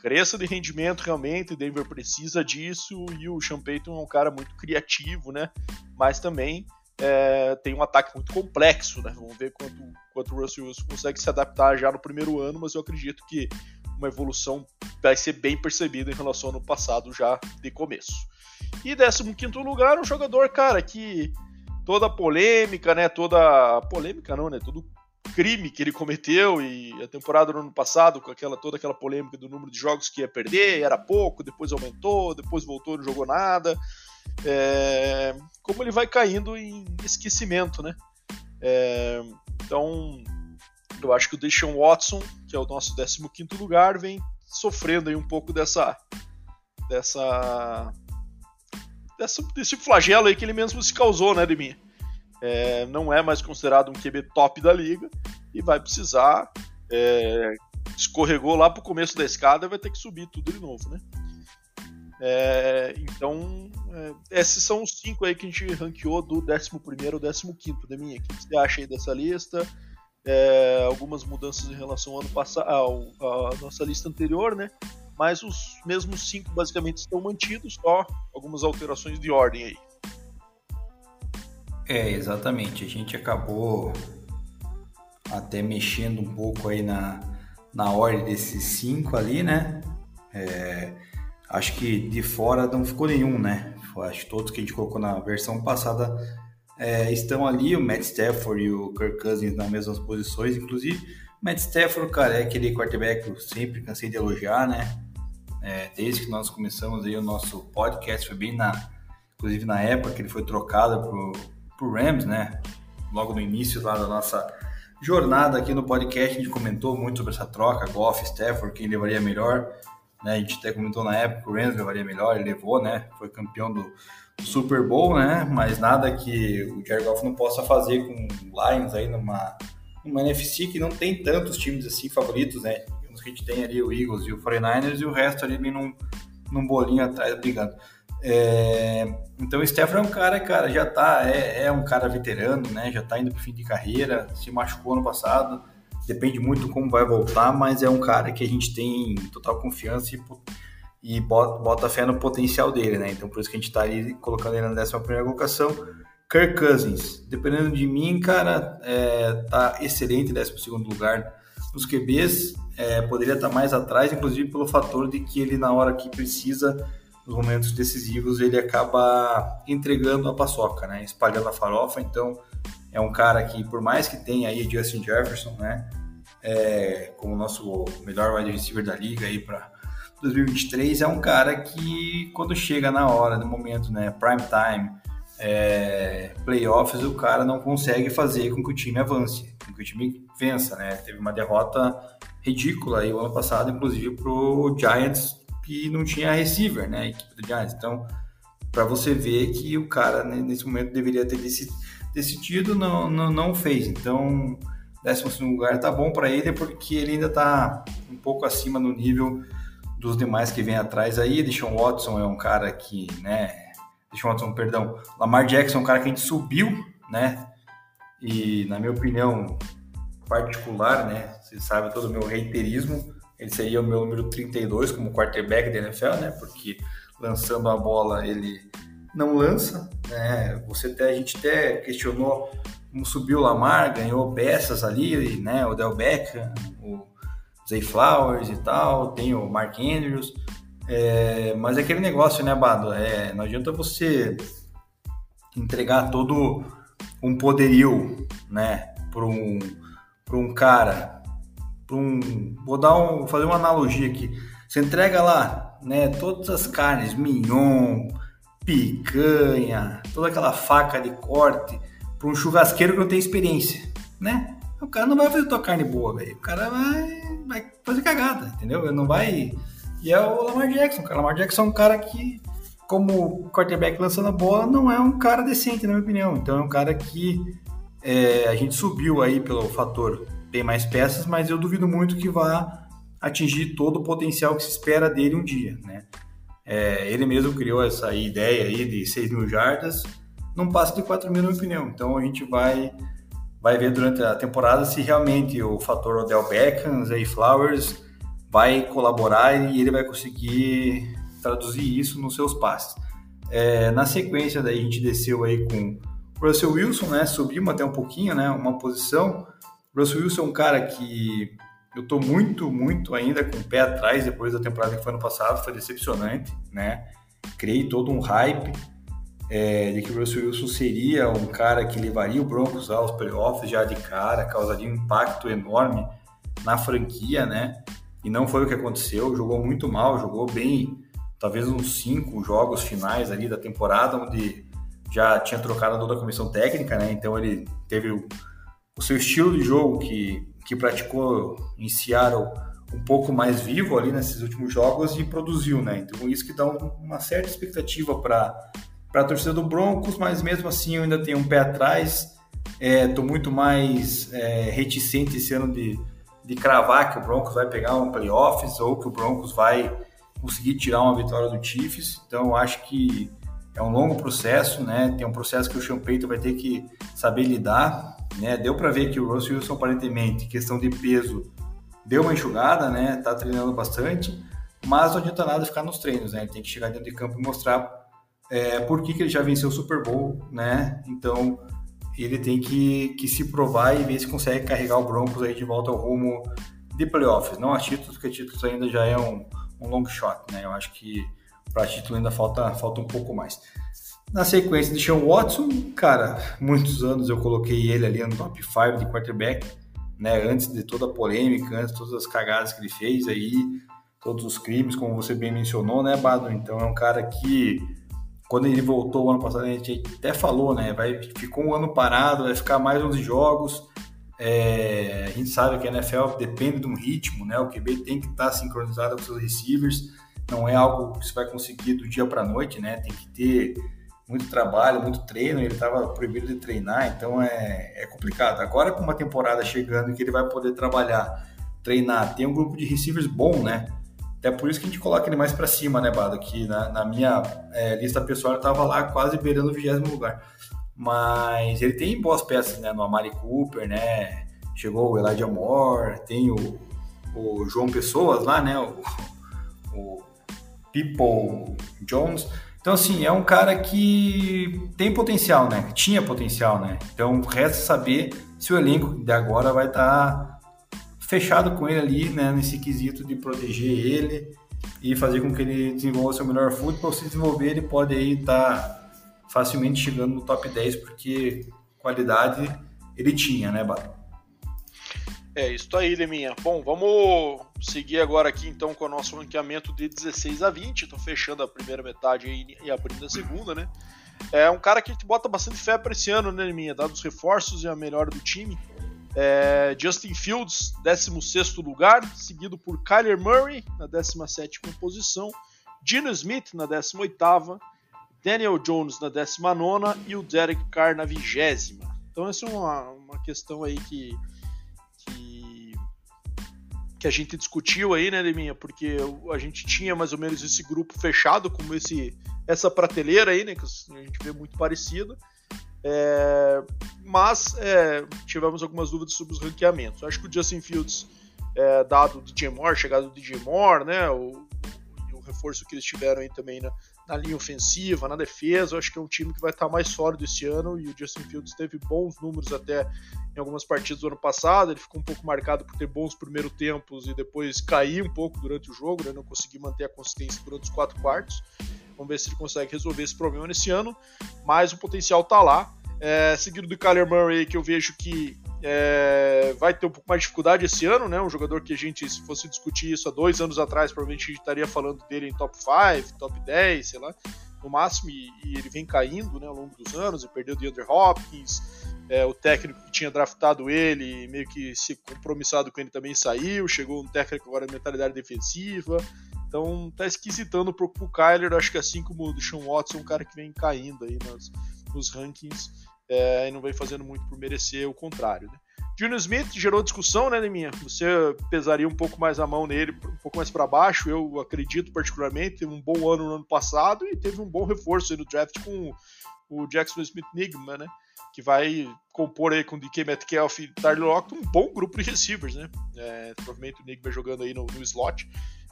cresça de rendimento realmente, Denver precisa disso e o Sean Payton é um cara muito criativo, né? Mas também é, tem um ataque muito complexo, né? Vamos ver quanto, quanto o Russell Wilson consegue se adaptar já no primeiro ano, mas eu acredito que uma evolução vai ser bem percebida em relação ao ano passado já de começo. E 15 lugar, um jogador, cara, que toda a polêmica, né? Toda. Polêmica não, né? Todo crime que ele cometeu e a temporada do ano passado com aquela toda aquela polêmica do número de jogos que ia perder era pouco depois aumentou depois voltou não jogou nada é, como ele vai caindo em esquecimento né é, então Eu acho que o Deshaun Watson, que é o nosso 15 lugar, vem sofrendo aí um pouco dessa dessa, dessa desse flagelo aí que ele mesmo se causou, né, de mim. É, não é mais considerado um QB top da liga e vai precisar é, escorregou lá pro começo da escada vai ter que subir tudo de novo, né? É, então, é, esses são os cinco aí que a gente ranqueou do 11 ao 15 de mim. O que você acha aí dessa lista? É, algumas mudanças em relação ao ano passado, à nossa lista anterior, né? Mas os mesmos cinco basicamente estão mantidos, só algumas alterações de ordem aí. É, exatamente. A gente acabou até mexendo um pouco aí na, na ordem desses cinco ali, né? É, acho que de fora não ficou nenhum, né? Acho que todos que a gente colocou na versão passada é, estão ali, o Matt Stafford e o Kirk Cousins nas mesmas posições, inclusive. Matt Stafford, cara, é aquele quarterback que eu sempre cansei de elogiar, né? É, desde que nós começamos aí o nosso podcast, foi bem na, inclusive na época que ele foi trocado pro, pro Rams, né? Logo no início lá da nossa jornada aqui no podcast, a gente comentou muito sobre essa troca, Goff, Stafford, quem levaria melhor. Né? A gente até comentou na época que o Rams levaria melhor, ele levou, né? Foi campeão do Super Bowl, né? Mas nada que o Jared Goff não possa fazer com o Lions aí numa, numa NFC que não tem tantos times assim favoritos, né? Que a gente tem ali o Eagles e o 49ers e o resto ali bem num, num bolinho atrás brigando. É, então o Stefan é um cara, cara, já tá, é, é, um cara veterano, né? Já tá indo pro fim de carreira, se machucou no passado, depende muito como vai voltar, mas é um cara que a gente tem total confiança e, e bota, bota fé no potencial dele, né? Então por isso que a gente tá ali colocando ele na 11 primeira colocação. Kirk Cousins, dependendo de mim, cara, é, tá excelente, 12 segundo lugar nos QBs, é, poderia estar mais atrás, inclusive pelo fator de que ele na hora que precisa nos momentos decisivos ele acaba entregando a paçoca, né? Espalhando a farofa. Então é um cara que, por mais que tenha aí Justin Jefferson, né? É, como nosso melhor wide receiver da liga aí para 2023, é um cara que quando chega na hora, no momento, né? Prime time, é, playoffs, o cara não consegue fazer com que o time avance, com que o time vença, né? Teve uma derrota ridícula aí o ano passado, inclusive pro Giants que não tinha receiver, né? A equipe do Giants. Então, para você ver que o cara né, nesse momento deveria ter decidido, não, não, não fez. Então, 12 lugar tá bom para ele porque ele ainda tá um pouco acima no nível dos demais que vem atrás aí. Deshaun Watson é um cara que, né? Deshaun Watson, perdão. Lamar Jackson é um cara que a gente subiu, né? E, na minha opinião particular, né? Você sabe todo o meu reiterismo ele seria o meu número 32 como quarterback da NFL, né? Porque lançando a bola ele não lança, né? Você até, a gente até questionou como subiu o Lamar, ganhou peças ali, né? O Del Beckham, o Zay Flowers e tal, tem o Mark Andrews, é, mas é aquele negócio, né, Bado? É, não adianta você entregar todo um poderio, né, para um, um cara um, vou dar um, fazer uma analogia aqui. Você entrega lá, né, todas as carnes, mignon, picanha, toda aquela faca de corte para um churrasqueiro que não tem experiência, né? O cara não vai fazer tua carne boa, velho. O cara vai, vai fazer cagada, entendeu? Ele não vai. E é o Lamar Jackson, cara. O Lamar Jackson é um cara que, como quarterback lançando a bola, não é um cara decente, na minha opinião. Então é um cara que é, a gente subiu aí pelo fator tem mais peças, mas eu duvido muito que vá atingir todo o potencial que se espera dele um dia, né? É, ele mesmo criou essa ideia aí de 6 mil jardas, não passa de 4 mil na minha opinião. Então a gente vai, vai ver durante a temporada se realmente o fator Odell Beckham, Zay Flowers vai colaborar e ele vai conseguir traduzir isso nos seus passes. É, na sequência daí a gente desceu aí com o Russell Wilson, né? Subimos até um pouquinho, né? Uma posição. Russell Wilson é um cara que eu tô muito, muito ainda com o pé atrás depois da temporada que foi ano passado, foi decepcionante, né? Criei todo um hype é, de que o Russell Wilson seria um cara que levaria o Broncos aos playoffs já de cara, causaria um impacto enorme na franquia, né? E não foi o que aconteceu, jogou muito mal, jogou bem, talvez uns cinco jogos finais ali da temporada, onde já tinha trocado toda a comissão técnica, né? Então ele teve o seu estilo de jogo, que que praticou em Seattle um pouco mais vivo ali nesses últimos jogos e produziu, né? Então isso que dá uma certa expectativa para para a torcida do Broncos, mas mesmo assim eu ainda tenho um pé atrás. Estou é, muito mais é, reticente esse ano de, de cravar que o Broncos vai pegar um playoffs ou que o Broncos vai conseguir tirar uma vitória do Chiefs. Então acho que é um longo processo, né? Tem um processo que o Payton vai ter que saber lidar, né? Deu para ver que o Russell Wilson aparentemente, questão de peso, deu uma enxugada, né? Tá treinando bastante, mas não adianta nada ficar nos treinos, né? Ele tem que chegar dentro de campo e mostrar é, por que, que ele já venceu o Super Bowl, né? Então ele tem que, que se provar e ver se consegue carregar o Broncos aí de volta ao rumo de playoffs, não a títulos, porque títulos ainda já é um, um long shot, né? Eu acho que para título ainda falta, falta um pouco mais. Na sequência de Sean Watson, cara, muitos anos eu coloquei ele ali no top 5 de quarterback, né? Antes de toda a polêmica, antes de todas as cagadas que ele fez aí, todos os crimes, como você bem mencionou, né, Bado? Então é um cara que quando ele voltou o ano passado, a gente até falou, né? Vai, ficou um ano parado, vai ficar mais 11 jogos. É, a gente sabe que a NFL depende de um ritmo, né? O QB tem que estar sincronizado com seus receivers. Não é algo que você vai conseguir do dia para noite, né? Tem que ter muito trabalho, muito treino. Ele estava proibido de treinar, então é, é complicado. Agora, com uma temporada chegando que ele vai poder trabalhar, treinar, tem um grupo de receivers bom, né? Até por isso que a gente coloca ele mais para cima, né, Bado? Que na, na minha é, lista pessoal ele estava lá quase beirando o vigésimo lugar. Mas ele tem boas peças, né? No Amari Cooper, né? Chegou o Elijah Moore, tem o, o João Pessoas lá, né? O, o People Jones. Então, assim, é um cara que tem potencial, né? Tinha potencial, né? Então, resta saber se o elenco de agora vai estar tá fechado com ele ali, né, nesse quesito de proteger ele e fazer com que ele desenvolva seu melhor futebol. Se desenvolver, ele pode aí estar tá facilmente chegando no top 10, porque qualidade ele tinha, né, Bato? É isso aí, Leminha. Bom, vamos seguir agora aqui então com o nosso ranqueamento de 16 a 20. Estou fechando a primeira metade e abrindo a segunda, né? É um cara que a gente bota bastante fé para esse ano, né, Leminha? Dados os reforços e a melhora do time. É, Justin Fields, 16 lugar, seguido por Kyler Murray, na 17 posição, Gino Smith, na 18, Daniel Jones, na 19 e o Derek Carr, na 20. Então, essa é uma, uma questão aí que, que, que a gente discutiu aí, né, Leminha? Porque a gente tinha mais ou menos esse grupo fechado, como esse, essa prateleira aí, né, que a gente vê muito parecida. É, mas é, tivemos algumas dúvidas sobre os ranqueamentos. Acho que o Justin Fields, é, dado o DJ Moore, chegada do DJ Moore, né, o, o, reforço que eles tiveram aí também na, na, linha ofensiva, na defesa, acho que é um time que vai estar mais sólido esse ano e o Justin Fields teve bons números até em algumas partidas do ano passado. Ele ficou um pouco marcado por ter bons primeiros tempos e depois cair um pouco durante o jogo, né, não conseguir manter a consistência durante os quatro quartos. Vamos ver se ele consegue resolver esse problema nesse ano, mas o potencial está lá. É, seguido do Kyler Murray, que eu vejo que é, vai ter um pouco mais de dificuldade esse ano, né? Um jogador que a gente, se fosse discutir isso há dois anos atrás, provavelmente a gente estaria falando dele em top 5, top 10, sei lá, no máximo, e, e ele vem caindo né, ao longo dos anos, e perdeu o DeAndre Hopkins, é, o técnico que tinha draftado ele, meio que se compromissado com ele também saiu, chegou um técnico agora de mentalidade defensiva, então tá esquisitando pro, pro Kyler, acho que assim como o Sean Watson, um cara que vem caindo aí nas, nos rankings é, e não vem fazendo muito por merecer o contrário. Né? Junior Smith gerou discussão, né, Leminha? Você pesaria um pouco mais a mão nele, um pouco mais para baixo, eu acredito particularmente. Teve um bom ano no ano passado e teve um bom reforço no draft com o Jackson Smith Nigma, né? Que vai compor aí com o DK Metcalf e Tyler Lockett um bom grupo de receivers, né? É, provavelmente o Nigma jogando aí no, no slot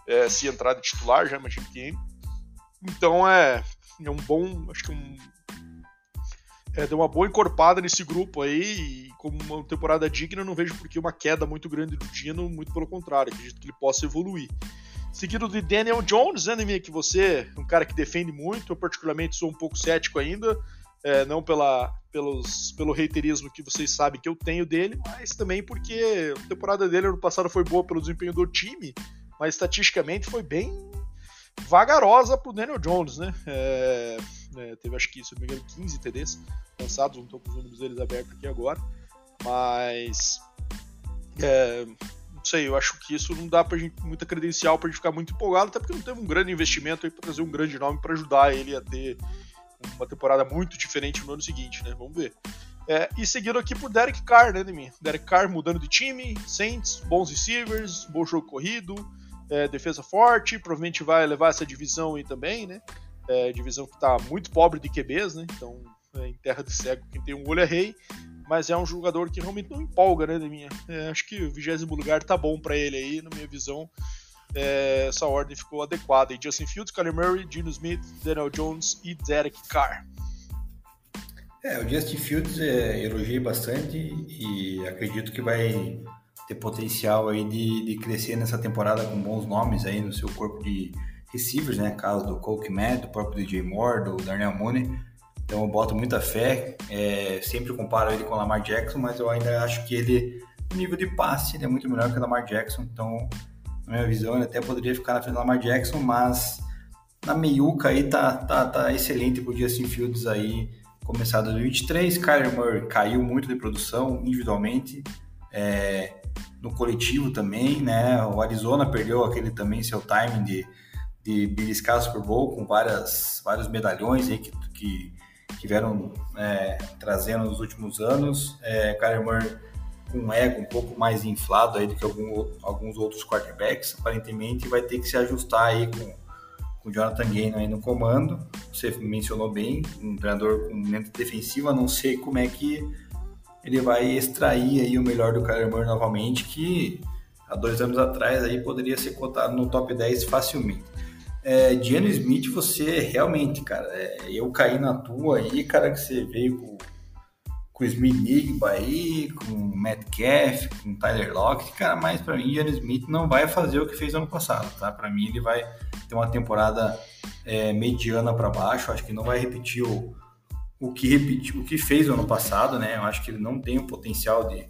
é, se entrar de titular, já imagino que Então é, é um bom, acho que um, é, deu uma boa encorpada nesse grupo aí, e como uma temporada digna, não vejo por que uma queda muito grande do Dino, muito pelo contrário, acredito que ele possa evoluir. Seguido de Daniel Jones, né, que você é um cara que defende muito, eu particularmente sou um pouco cético ainda, é, não pela, pelos, pelo reiterismo que vocês sabem que eu tenho dele, mas também porque a temporada dele ano passado foi boa pelo desempenho do time, mas estatisticamente foi bem vagarosa pro Daniel Jones, né? É, é, teve acho que, se não me engano, 15 TDs lançados, não estou com os números deles abertos aqui agora, mas É, não sei, eu acho que isso não dá pra gente, muita credencial pra gente ficar muito empolgado, até porque não teve um grande investimento aí pra trazer um grande nome para ajudar ele a ter uma temporada muito diferente no ano seguinte, né? Vamos ver. É, e seguindo aqui por Derek Carr, né, Demi? Derek Carr mudando de time, Saints, bons receivers, bom jogo corrido, é, defesa forte, provavelmente vai levar essa divisão aí também, né? É, divisão que tá muito pobre de QBs, né? Então, é, em terra de cego, quem tem um olho é rei, mas é um jogador que realmente não empolga, né, Deminha? É, acho que o vigésimo lugar tá bom para ele aí, na minha visão. É, essa ordem ficou adequada. E Justin Fields, Kyler Murray, Gino Smith, Daniel Jones e Derek Carr. É, o Justin Fields é, elogiei bastante e acredito que vai ter potencial aí de, de crescer nessa temporada com bons nomes aí no seu corpo de receivers, né? Caso do Cole Matt, do próprio DJ Moore, do Darnell Mooney. Então eu boto muita fé. É, sempre comparo ele com o Lamar Jackson, mas eu ainda acho que ele, no nível de passe, ele é muito melhor que o Lamar Jackson. Então, na minha visão, ele até poderia ficar na frente do Lamar Jackson, mas na meiuca aí tá, tá, tá excelente pro Justin Fields aí começar 2023. Kyler Murray caiu muito de produção individualmente, é, no coletivo também, né? O Arizona perdeu aquele também seu timing de, de beliscar Super Bowl com várias, vários medalhões aí que, que, vieram é, trazendo nos últimos anos. É, Kyler Murray com um ego um pouco mais inflado aí do que algum, alguns outros quarterbacks, aparentemente vai ter que se ajustar aí com com o Jonathan Gannon aí no comando. Você mencionou bem, um treinador com mente defensiva, não sei como é que ele vai extrair aí o melhor do Kyler Murray novamente, que há dois anos atrás aí poderia ser cotado no top 10 facilmente. É, Diano Smith, você realmente, cara, é, eu caí na tua aí, cara, que você veio com com o Smith Nigba aí, com o Metcalf, com o Tyler Lockett, cara, mas para mim, Jalen Smith não vai fazer o que fez ano passado, tá? Para mim, ele vai ter uma temporada é, mediana para baixo, acho que não vai repetir o, o que repetiu, o que fez no ano passado, né? Eu acho que ele não tem o potencial de,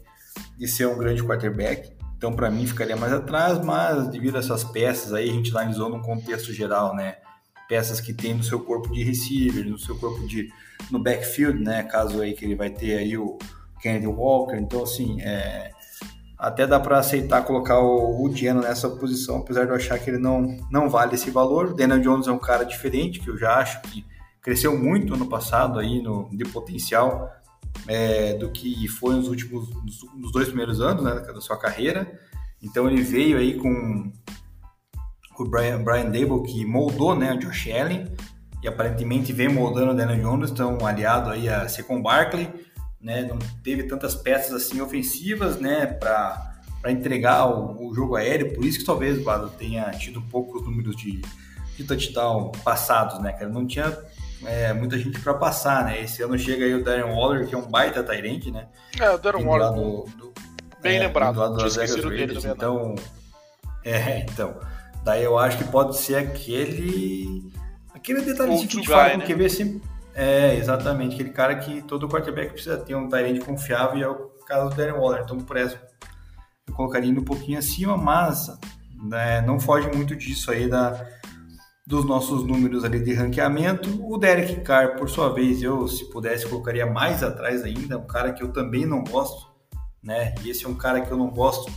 de ser um grande quarterback. Então, para mim, ficaria mais atrás, mas devido a essas peças aí, a gente analisou no contexto geral, né? Peças que tem no seu corpo de receiver, no seu corpo de no backfield, né? Caso aí que ele vai ter aí o Kennedy Walker. Então, assim, é, até dá para aceitar colocar o, o Diano nessa posição, apesar de eu achar que ele não, não vale esse valor. O Daniel Jones é um cara diferente, que eu já acho que cresceu muito ano passado aí no, de potencial é, do que foi nos últimos nos, nos dois primeiros anos né, da sua carreira. Então ele veio aí com o Brian, Brian Dable, que moldou né, o Josh Allen, e aparentemente vem moldando o Daniel Jones, estão aliado aí a Secon Barkley, né? Não teve tantas peças assim ofensivas, né? Para entregar o, o, jogo aéreo, por isso que talvez o Bado tenha tido poucos números de, de touchdown passados, né? Cara, não tinha é, muita gente para passar, né? Esse ano chega aí o Darren Waller, que é um baita Tyrant, né? É, o Darren Waller. Do, do, bem é, lembrado. Do lado das Vegas Raiders, então, é, então, daí eu acho que pode ser aquele Aquele detalhezinho que a gente fala com o QB né? sempre. É, exatamente. Aquele cara que todo quarterback precisa ter um Tyrande confiável e é o caso do Darren Waller. Então, por isso, eu colocaria ele um pouquinho acima, mas né, não foge muito disso aí da, dos nossos números ali de ranqueamento. O Derek Carr, por sua vez, eu, se pudesse, colocaria mais atrás ainda. Um cara que eu também não gosto, né? E esse é um cara que eu não gosto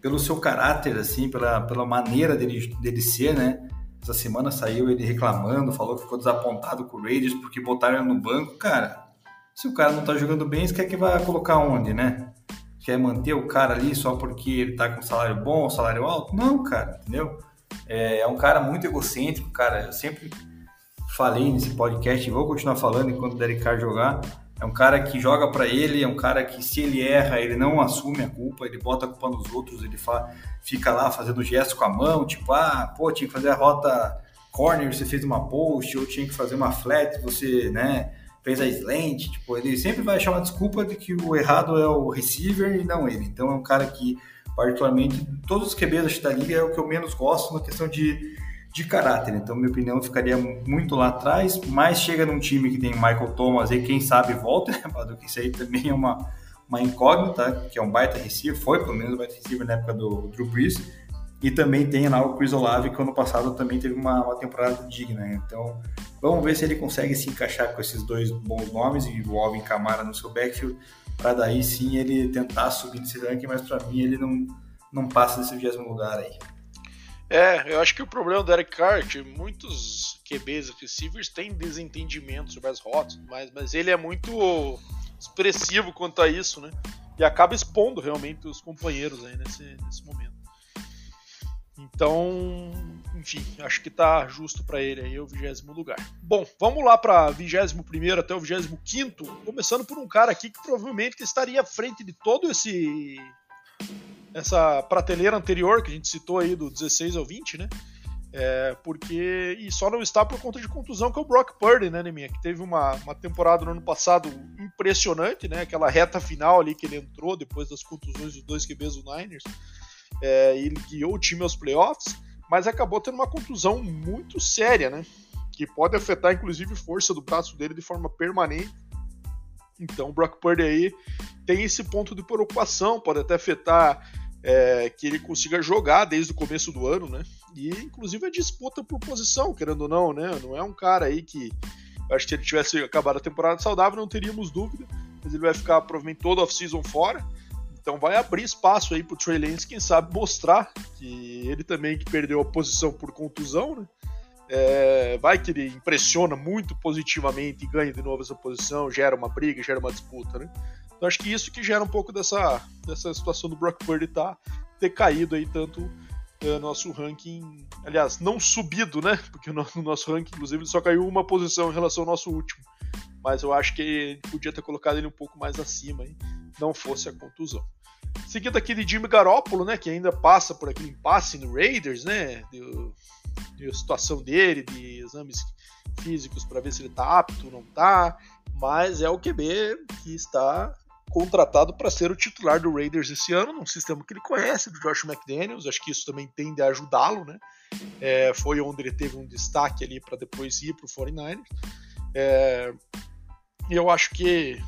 pelo seu caráter, assim, pela, pela maneira dele, dele ser, né? Essa semana saiu ele reclamando, falou que ficou desapontado com o Raiders porque botaram ele no banco. Cara, se o cara não tá jogando bem, você quer que vai colocar onde, né? Quer manter o cara ali só porque ele tá com salário bom, salário alto? Não, cara, entendeu? É, é um cara muito egocêntrico, cara. Eu sempre falei nesse podcast e vou continuar falando enquanto o Derek Carr jogar é um cara que joga para ele, é um cara que se ele erra, ele não assume a culpa, ele bota a culpa nos outros, ele fa fica lá fazendo gesto com a mão, tipo, ah, pô, tinha que fazer a rota corner, você fez uma post, ou tinha que fazer uma flat, você, né, fez a slant, tipo, ele sempre vai achar uma desculpa de que o errado é o receiver e não ele. Então é um cara que, particularmente, todos os QBs da liga é o que eu menos gosto na questão de de caráter. Então, minha opinião ficaria muito lá atrás, mas chega num time que tem Michael Thomas e quem sabe volta, né, que isso aí também é uma, uma incógnita, que é um baita receiver, foi pelo menos um baita receiver na época do Drew Brees, e também tem lá o Chris Olave, que ano passado também teve uma, uma temporada digna. Então, vamos ver se ele consegue se encaixar com esses dois bons nomes e o Alvin Kamara no seu backfield. Para daí sim ele tentar subir nesse ranking, mas para mim ele não, não passa desse vigésimo lugar aí. É, eu acho que o problema do Eric Carr, muitos QBs receivers têm desentendimento sobre as rotas, mas, mas ele é muito expressivo quanto a isso, né? E acaba expondo realmente os companheiros aí nesse, nesse momento. Então, enfim, acho que tá justo para ele aí o vigésimo lugar. Bom, vamos lá para vigésimo primeiro até o vigésimo quinto, começando por um cara aqui que provavelmente estaria à frente de todo esse essa prateleira anterior que a gente citou aí do 16 ao 20, né? É, porque e só não está por conta de contusão que é o Brock Purdy, né, Neminha, que teve uma, uma temporada no ano passado impressionante, né? Aquela reta final ali que ele entrou depois das contusões dos dois QBs do Niners. É, ele guiou o time aos playoffs, mas acabou tendo uma contusão muito séria, né? Que pode afetar inclusive a força do braço dele de forma permanente. Então o Brock Purdy aí tem esse ponto de preocupação, pode até afetar é, que ele consiga jogar desde o começo do ano, né? E inclusive a disputa por posição, querendo ou não, né? Não é um cara aí que acho que se ele tivesse acabado a temporada saudável não teríamos dúvida, mas ele vai ficar provavelmente todo off-season fora. Então vai abrir espaço aí pro Trey Lance, quem sabe mostrar que ele também que perdeu a posição por contusão, né? É, vai que ele impressiona muito positivamente e ganha de novo essa posição, gera uma briga, gera uma disputa, né? Então acho que isso que gera um pouco dessa, dessa situação do Brock Purdy tá, ter caído aí tanto é, nosso ranking, aliás, não subido, né? Porque no, no nosso ranking, inclusive, ele só caiu uma posição em relação ao nosso último. Mas eu acho que podia ter colocado ele um pouco mais acima, hein? não fosse a contusão. Seguindo aqui de Jimmy Garoppolo, né? Que ainda passa por aquele impasse no Raiders, né? Situação dele, de exames físicos para ver se ele tá apto ou não tá. Mas é o QB que está contratado para ser o titular do Raiders esse ano, num sistema que ele conhece, do Josh McDaniels. Acho que isso também tende a ajudá-lo, né? É, foi onde ele teve um destaque ali para depois ir para o 49ers. É, eu acho que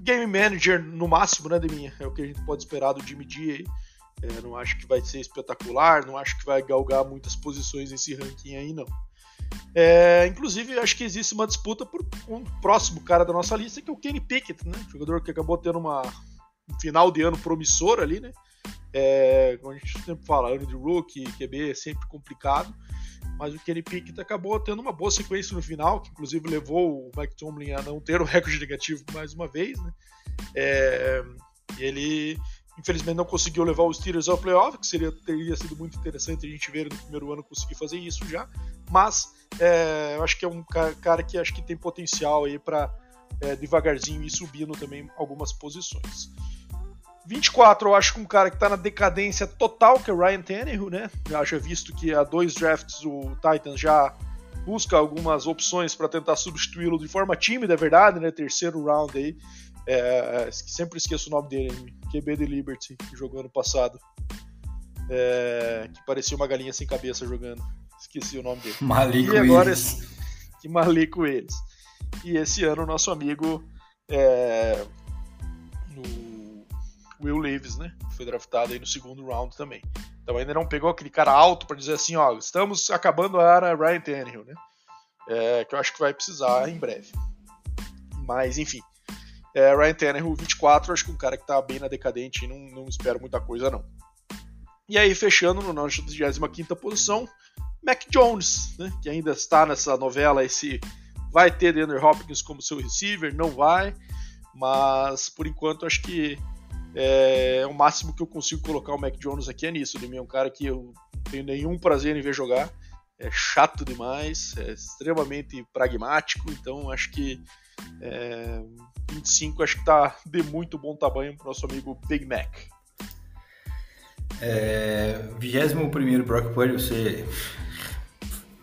game manager no máximo, né, Deminha? É o que a gente pode esperar do Jimmy G aí. É, não acho que vai ser espetacular, não acho que vai galgar muitas posições nesse ranking aí, não. É, inclusive, acho que existe uma disputa por um próximo cara da nossa lista, que é o Kenny Pickett, né? Jogador que acabou tendo uma, um final de ano promissor ali, né? É, como a gente sempre fala, ano de rookie, QB é sempre complicado, mas o Kenny Pickett acabou tendo uma boa sequência no final, que inclusive levou o Mike Tomlin a não ter o recorde negativo mais uma vez, né? É, ele infelizmente não conseguiu levar os Steelers ao playoff, que seria, teria sido muito interessante a gente ver no primeiro ano conseguir fazer isso já, mas é, eu acho que é um cara que acho que tem potencial aí para é, devagarzinho ir subindo também algumas posições. 24, eu acho que um cara que está na decadência total, que é o Ryan Tannehill, né? Já, já visto que há dois drafts o Titans já busca algumas opções para tentar substituí-lo de forma tímida, é verdade, né? Terceiro round aí. É, sempre esqueço o nome dele, QB de Liberty, que jogou ano passado. É, que parecia uma galinha sem cabeça jogando. Esqueci o nome dele. Malico e agora eles. Que malico eles. E esse ano o nosso amigo é, no Will Leaves, né? Foi draftado aí no segundo round também. Então ainda não pegou aquele cara alto para dizer assim, ó, estamos acabando a era Ryan Tannehill, né? É, que eu acho que vai precisar em breve. Mas enfim. É, Ryan Tannehill 24, acho que um cara que tá bem na decadente e não, não espero muita coisa não. E aí, fechando no nosso 25 posição, Mac Jones, né, que ainda está nessa novela, esse vai ter DeAndre Hopkins como seu receiver, não vai, mas por enquanto acho que é, o máximo que eu consigo colocar o Mac Jones aqui é nisso. Ele é um cara que eu não tenho nenhum prazer em ver jogar, é chato demais, é extremamente pragmático, então acho que é, 25 acho que está de muito bom tamanho para o nosso amigo Big Mac. É, 21 Brock Purdy, você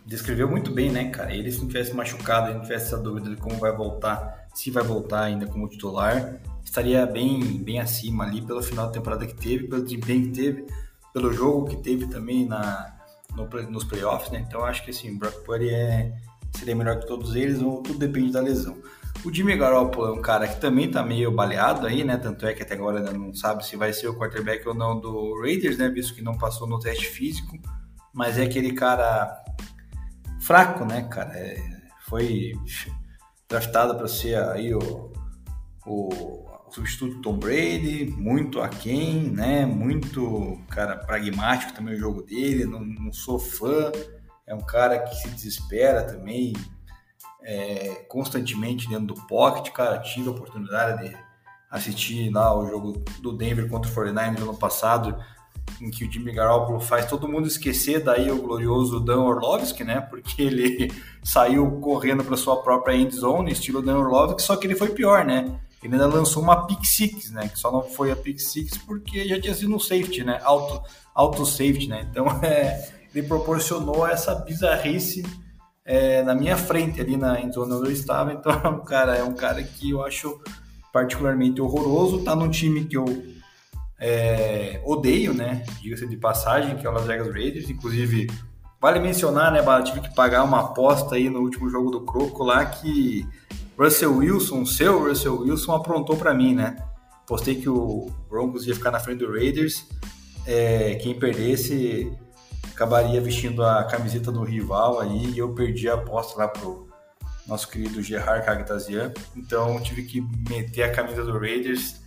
descreveu muito bem, né, cara? Ele se não tivesse machucado, não tivesse essa dúvida de como vai voltar, se vai voltar ainda como titular, estaria bem, bem acima ali pelo final da temporada que teve, pelo desempenho que teve, pelo jogo que teve também na, no, nos playoffs, né? Então acho que assim, Brock Purdy é, seria melhor que todos eles, ou tudo depende da lesão. O Jimmy Garoppolo é um cara que também tá meio baleado aí, né? Tanto é que até agora ainda não sabe se vai ser o quarterback ou não do Raiders, né? Visto que não passou no teste físico. Mas é aquele cara fraco, né, cara? É, foi draftado para ser aí o, o, o substituto Tom Brady, muito aquém, né? Muito, cara, pragmático também o jogo dele, não, não sou fã. É um cara que se desespera também, é, constantemente dentro do pocket, cara. Tive a oportunidade de assistir lá o jogo do Denver contra o 49 no ano passado, em que o Jimmy Garoppolo faz todo mundo esquecer daí o glorioso Dan Orlovsky, né? Porque ele saiu correndo para sua própria end zone, estilo Dan Orlovsky, só que ele foi pior, né? Ele ainda lançou uma pick six, né? Que só não foi a pick six porque já tinha sido um safety, né? Auto, auto safety, né? Então é, ele proporcionou essa bizarrice é, na minha frente ali na end zone onde eu estava. Então, cara, é um cara que eu acho particularmente horroroso. Tá num time que eu é, odeio, né? Diga-se de passagem, que é o Las Vegas Raiders. Inclusive, vale mencionar, né? Tive que pagar uma aposta aí no último jogo do Croco lá que Russell Wilson, seu Russell Wilson, aprontou para mim, né? Postei que o Broncos ia ficar na frente do Raiders. É, quem perdesse acabaria vestindo a camiseta do rival aí e eu perdi a aposta lá pro nosso querido Gerard Cagtasian. Então tive que meter a camisa do Raiders,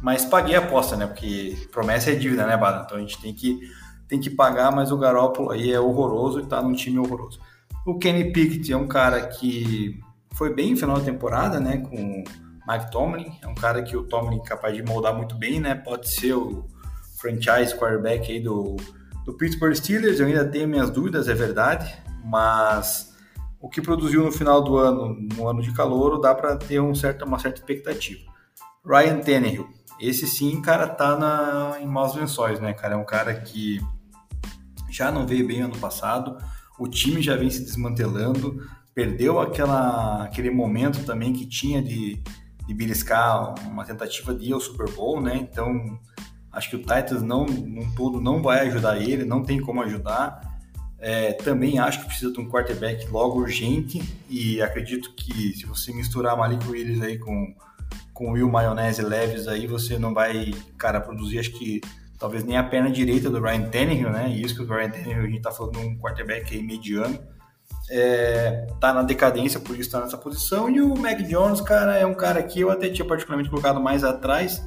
mas paguei a aposta, né? Porque promessa é dívida, né, Bada? Então a gente tem que, tem que pagar, mas o Garoppolo aí é horroroso e tá num time horroroso. O Kenny Pickett é um cara que foi bem no final da temporada, né? Com Mike Tomlin, é um cara que o Tomlin é capaz de moldar muito bem, né? Pode ser o franchise quarterback aí do, do Pittsburgh Steelers. Eu ainda tenho minhas dúvidas, é verdade, mas o que produziu no final do ano, no ano de calor, dá para ter um certo, uma certa expectativa. Ryan Tannehill, esse sim, cara, tá na, em maus lençóis, né, cara? É um cara que já não veio bem ano passado, o time já vem se desmantelando, perdeu aquela, aquele momento também que tinha de, de beliscar uma tentativa de ir ao Super Bowl, né? Então, acho que o Titans não, num todo não vai ajudar ele, não tem como ajudar. É, também acho que precisa de um quarterback logo urgente e acredito que se você misturar Malik Willis aí com com Will Maionese leves aí, você não vai, cara, produzir acho que talvez nem a perna direita do Ryan Tannehill, né? E isso que o Ryan Tannehill a gente tá falando de um quarterback aí mediano é, tá na decadência, por isso tá nessa posição. E o Mac Jones, cara, é um cara que eu até tinha particularmente colocado mais atrás,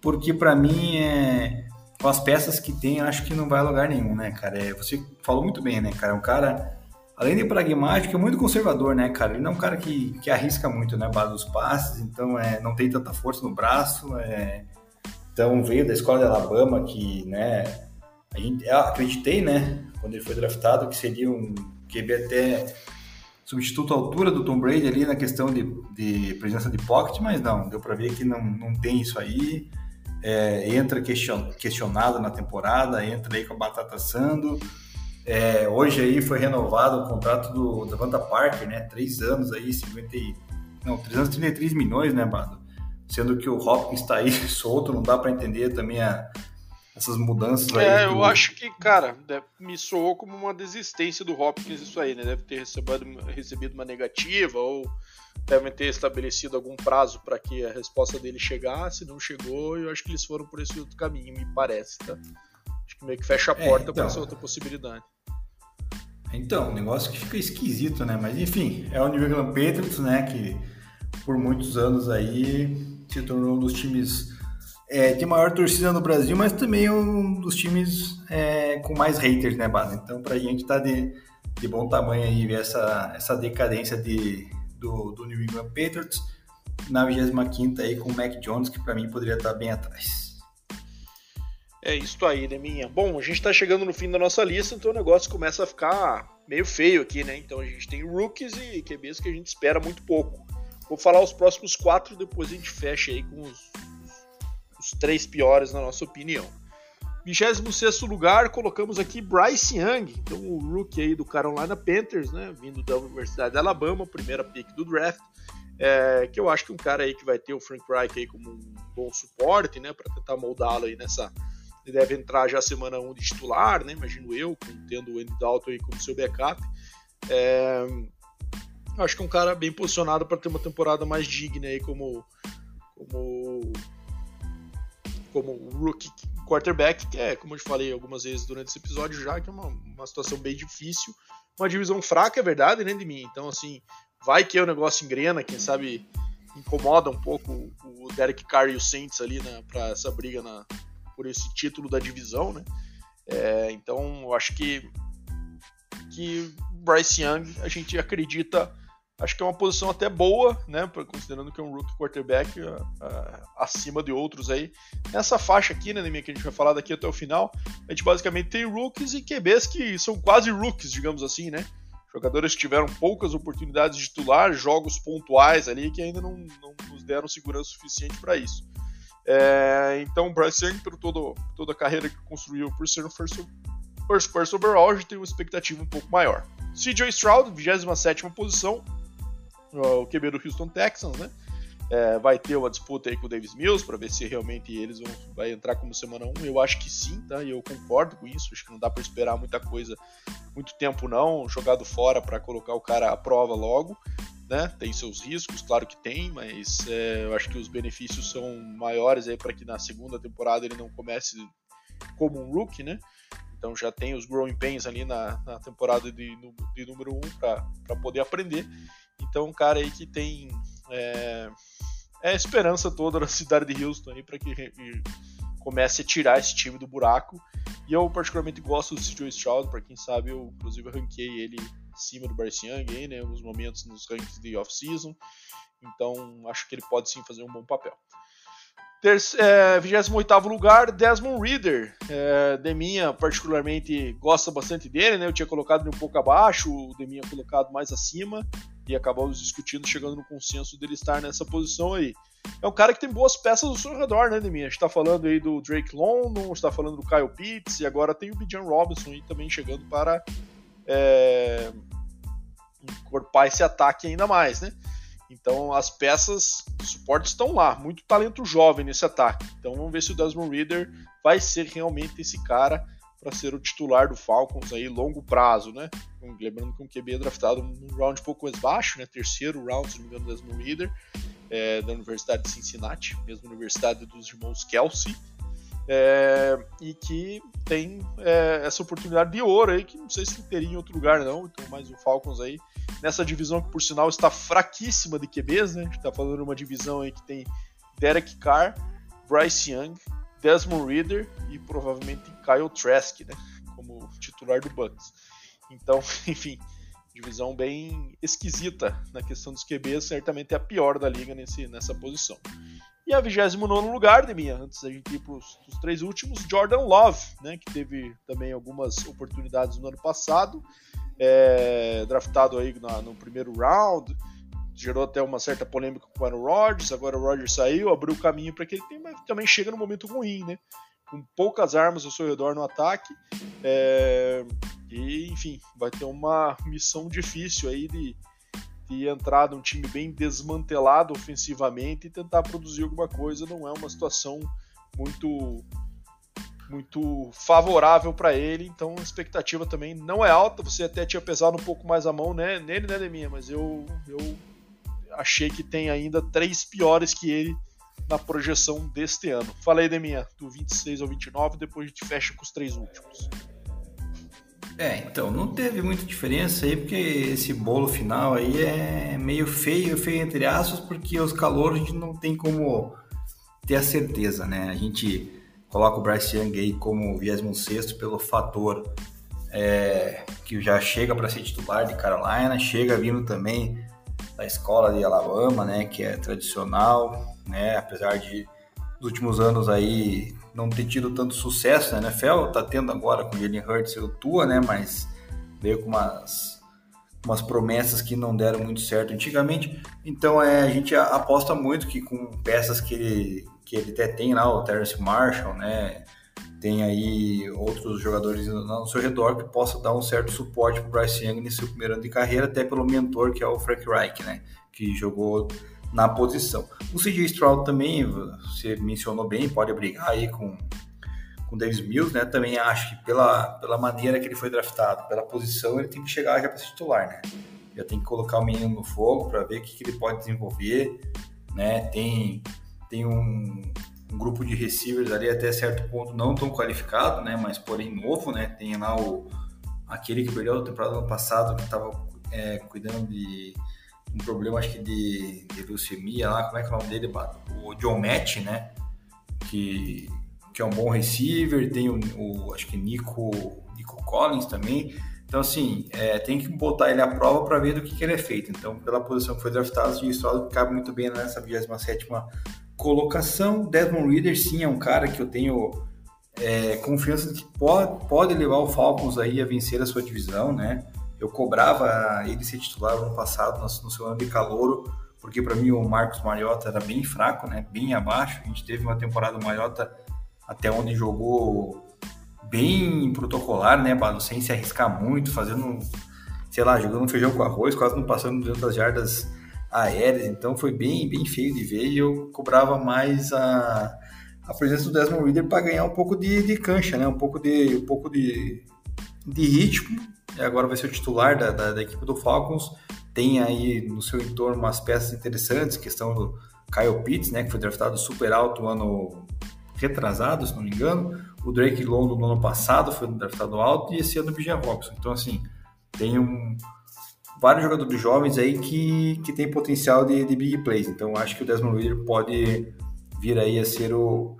porque para mim é com as peças que tem, acho que não vai a lugar nenhum, né, cara? É, você falou muito bem, né, cara? É um cara, além de pragmático, é muito conservador, né, cara? Ele não é um cara que, que arrisca muito, né, base dos passes, então é, não tem tanta força no braço, é, então veio da escola de Alabama que, né, a gente, acreditei, né, quando ele foi draftado, que seria um QB até substituto à altura do Tom Brady ali na questão de, de presença de pocket, mas não, deu para ver que não, não tem isso aí. É, entra question, questionado na temporada, entra aí com a batata assando. É, hoje aí foi renovado o contrato do Davanta Parker, né? Três anos aí, 50 não, três anos, 33 milhões, né, Bado? Sendo que o Hopkins está aí solto, não dá para entender também a, essas mudanças aí. É, do... eu acho que, cara, me soou como uma desistência do Hopkins isso aí, né? Deve ter recebido, recebido uma negativa ou devem ter estabelecido algum prazo para que a resposta dele chegasse, não chegou, e eu acho que eles foram por esse outro caminho, me parece, tá? Acho que meio que fecha a é, porta é, então... para essa outra possibilidade. Então, um negócio que fica esquisito, né? Mas enfim, é o New England Patriots, né? Que por muitos anos aí se tornou um dos times é, de maior torcida no Brasil, mas também um dos times é, com mais haters, né, Bada? Então, pra gente tá de, de bom tamanho aí ver essa, essa decadência de, do, do New England Patriots na 25 aí com o Mac Jones, que para mim poderia estar tá bem atrás. É isso aí, né, minha? Bom, a gente tá chegando no fim da nossa lista, então o negócio começa a ficar meio feio aqui, né? Então a gente tem rookies e QBs que a gente espera muito pouco. Vou falar os próximos quatro, depois a gente fecha aí com os os três piores na nossa opinião. 26 lugar, colocamos aqui Bryce Young, então o rookie aí do Carolina Panthers, né, vindo da Universidade de Alabama, primeira pick do draft, é, que eu acho que um cara aí que vai ter o Frank Reich aí como um bom suporte, né, para tentar moldá-lo aí nessa ele deve entrar já semana 1 de titular, né, imagino eu, tendo o Andy Dalton aí como seu backup. É, acho que é um cara bem posicionado para ter uma temporada mais digna aí como como como rookie quarterback, que é, como eu falei algumas vezes durante esse episódio já, que é uma, uma situação bem difícil. Uma divisão fraca, é verdade, né, de mim. Então, assim, vai que o negócio engrena, quem sabe incomoda um pouco o Derek Carr e o Saints ali né, para essa briga na, por esse título da divisão, né? É, então eu acho que que Bryce Young a gente acredita acho que é uma posição até boa, né? Considerando que é um rookie quarterback uh, uh, acima de outros aí. Nessa faixa aqui, né, que a gente vai falar daqui até o final, a gente basicamente tem rookies e QBs que são quase rookies, digamos assim, né? Jogadores que tiveram poucas oportunidades de titular, jogos pontuais ali que ainda não, não nos deram segurança suficiente para isso. É, então, o Bryce Young, por todo, toda a carreira que construiu por ser um first, first first overall, a gente tem uma expectativa um pouco maior. CJ Stroud, 27 posição, o QB do Houston Texans, né? É, vai ter uma disputa aí com o Davis Mills para ver se realmente eles vão vai entrar como semana 1. Eu acho que sim, tá? E eu concordo com isso. Acho que não dá para esperar muita coisa, muito tempo não, jogado fora para colocar o cara à prova logo. Né? Tem seus riscos, claro que tem, mas é, eu acho que os benefícios são maiores aí para que na segunda temporada ele não comece como um rookie, né? Então já tem os growing pains ali na, na temporada de, de número 1 um para poder aprender. Então, um cara aí que tem é, é a esperança toda da cidade de Houston aí para que comece a tirar esse time do buraco. E eu particularmente gosto do CJ Stroud, para quem sabe eu inclusive ranquei ele acima do Bryce Young aí, né, alguns momentos nos rankings de off-season. Então, acho que ele pode sim fazer um bom papel. É, 28 lugar, Desmond Reader. É, Deminha, particularmente, gosta bastante dele, né? Eu tinha colocado ele um pouco abaixo, o Deminha colocado mais acima e acabamos discutindo, chegando no consenso dele estar nessa posição aí. É um cara que tem boas peças ao seu redor, né, Deminha? A gente tá falando aí do Drake London, está falando do Kyle Pitts e agora tem o Bijan Robinson aí também chegando para é, encorpar esse ataque ainda mais, né? Então as peças de suporte estão lá, muito talento jovem nesse ataque. Então vamos ver se o Desmond Reader vai ser realmente esse cara para ser o titular do Falcons aí longo prazo, né? Lembrando que um QB é draftado num round um pouco mais baixo, né? Terceiro round, se não me engano, Desmond Reader, é, da Universidade de Cincinnati, mesma universidade dos irmãos Kelsey, é, e que tem é, essa oportunidade de ouro aí, que não sei se teria em outro lugar não, então mais o Falcons aí, nessa divisão que por sinal está fraquíssima de QBs, né? A gente tá falando de uma divisão aí que tem Derek Carr, Bryce Young, Desmond Reader e provavelmente Kyle Trask, né, como titular do Bucks. Então, enfim, divisão bem esquisita na questão dos QBs, certamente é a pior da liga nesse, nessa posição. E a 29 lugar, de minha, antes da gente ir para os três últimos, Jordan Love, né, que teve também algumas oportunidades no ano passado, é, draftado aí na, no primeiro round, gerou até uma certa polêmica com o Aaron Rodgers, agora o Rodgers saiu, abriu o caminho para que ele tenha, mas também chega no momento ruim, né? Com poucas armas ao seu redor no ataque. É... E, enfim, vai ter uma missão difícil aí de, de entrar num time bem desmantelado ofensivamente e tentar produzir alguma coisa. Não é uma situação muito muito favorável para ele, então a expectativa também não é alta. Você até tinha pesado um pouco mais a mão né, nele, né, Deminha? Mas eu, eu achei que tem ainda três piores que ele na projeção deste ano. Falei, Deminha, do 26 ao 29, depois a gente fecha com os três últimos. É, então, não teve muita diferença aí, porque esse bolo final aí é meio feio, feio entre aspas, porque os calores a gente não tem como ter a certeza, né? A gente coloca o Bryce Young aí como 26 pelo fator é, que já chega para ser titular de Carolina, chega vindo também da escola de Alabama, né, que é tradicional, né, apesar de nos últimos anos aí não ter tido tanto sucesso na NFL, tá tendo agora com o Jalen Hurts e o Tua, né, mas veio com umas umas promessas que não deram muito certo antigamente. Então é, a gente aposta muito que com peças que ele, que ele até tem lá, o Terrence Marshall, né, tem aí outros jogadores no seu redor que possa dar um certo suporte para o Bryce Young nesse primeiro ano de carreira, até pelo mentor que é o Frank Reich, né, que jogou na posição. O CJ Stroud também, você mencionou bem, pode brigar aí com com Davis Mills, né? Também acho que pela, pela maneira que ele foi draftado, pela posição, ele tem que chegar já para ser titular, né? Já tem que colocar o menino no fogo para ver o que, que ele pode desenvolver, né? Tem tem um, um grupo de receivers ali até certo ponto não tão qualificado, né? Mas porém novo, né? Tem lá o aquele que perdeu a temporada ano passado que estava é, cuidando de um problema, acho que de, de leucemia lá, como é que é o nome dele, o John Matt, né? Que, que é um bom receiver, tem o, o acho que Nico, Nico Collins também. Então, assim, é, tem que botar ele à prova para ver do que, que, ele é feito. Então, pela posição que foi draftado, o Stroud cabe muito bem nessa 27 colocação. Desmond Reader, sim, é um cara que eu tenho é, confiança de que pode, pode levar o Falcons aí a vencer a sua divisão, né? Eu cobrava ele ser titular no passado, no, seu ano de calouro, porque para mim o Marcos Mariota era bem fraco, né? Bem abaixo. A gente teve uma temporada Mariota até onde jogou bem protocolar, né, Bado? Sem se arriscar muito, fazendo, sei lá, jogando feijão com arroz, quase não passando dentro das jardas aéreas. Então foi bem, bem feio de ver e eu cobrava mais a, a presença do Desmond Reader para ganhar um pouco de, de cancha, né? Um pouco de, um pouco de, de ritmo e agora vai ser o titular da, da, da, equipe do Falcons. Tem aí no seu entorno umas peças interessantes, questão do Kyle Pitts, né, que foi draftado super alto no ano retrasado, se não me engano. O Drake London no ano passado foi draftado alto e esse ano o Bijan Robson. Então, assim, tem um, vários jogadores jovens aí que, que tem potencial de, de big plays. Então, acho que o Desmond Reader pode vir aí a ser o,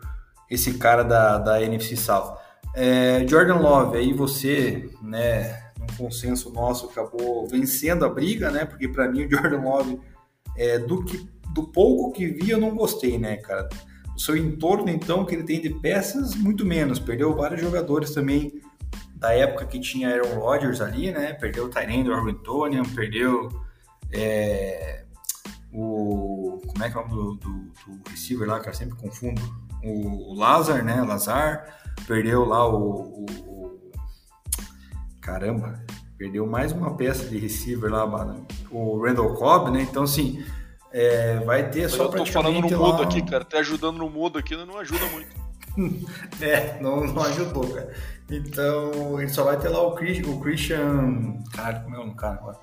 esse cara da, da NFC South. É, Jordan Love, aí você, né, um consenso nosso, acabou vencendo a briga, né? Porque para mim o Jordan Love, é, do, que, do pouco que vi, eu não gostei, né, cara? O seu entorno, então, que ele tem de peças, muito menos. Perdeu vários jogadores também da época que tinha Aaron Rodgers ali, né? Perdeu o Tyrande, o Arwintonian, perdeu é, o... Como é que é o nome do, do, do receiver lá, cara? Sempre confundo. O, o Lazar, né? Lazar. Perdeu lá o, o caramba, perdeu mais uma peça de receiver lá, mano. O Randall Cobb, né? Então, assim, é, vai ter só pra. Eu tô falando no mudo aqui, cara. Até ajudando no mudo aqui não ajuda muito. é, não, não ajudou, cara. Então, ele só vai ter lá o, Chris, o Christian. Cara, como é o nome cara agora?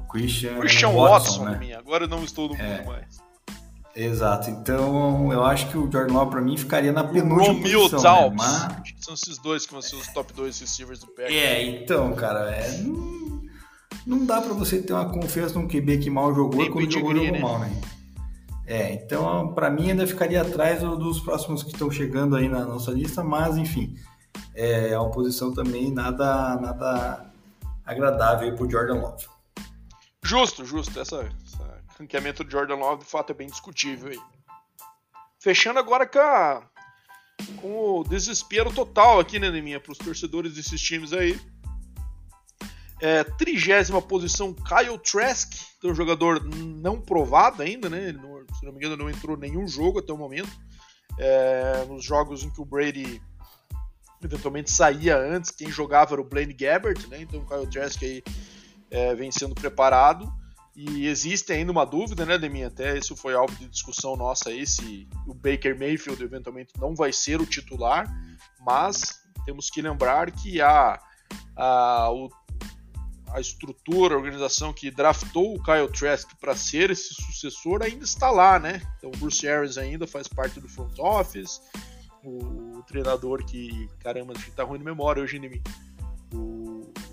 O Christian. Christian Watson, Watson né? Agora eu não estou no é. mundo mais. Exato. Então, eu acho que o Jordan Love para mim ficaria na penúltima Romeo posição. Talbs. Né? Mas... São esses dois que vão ser os top 2 receivers do Packers. É, então, cara, é... Não, não dá para você ter uma confiança num QB que mal jogou e quando jogou, jogou né? mal, né? É, então, para mim ainda ficaria atrás dos próximos que estão chegando aí na nossa lista, mas, enfim, é uma posição também nada, nada agradável para o Jordan Love. Justo, justo. Essa, ranqueamento do Jordan Love de fato é bem discutível aí. Fechando agora com, a, com o desespero total aqui, né, Neminha, para os torcedores desses times aí. É, trigésima posição, Kyle Trask, que é um jogador não provado ainda, né? Ele não, se não me engano, não entrou nenhum jogo até o momento. É, nos jogos em que o Brady eventualmente saía antes, quem jogava era o Blaine Gabbert, né? Então o Kyle Trask aí é, vem sendo preparado. E existe ainda uma dúvida, né, Deminha? Até isso foi alvo de discussão nossa aí, se o Baker Mayfield eventualmente não vai ser o titular, mas temos que lembrar que a, a, o, a estrutura, a organização que draftou o Kyle Trask para ser esse sucessor ainda está lá, né? Então o Bruce Arians ainda faz parte do front office, o, o treinador que, caramba, acho que tá ruim de memória hoje em mim. O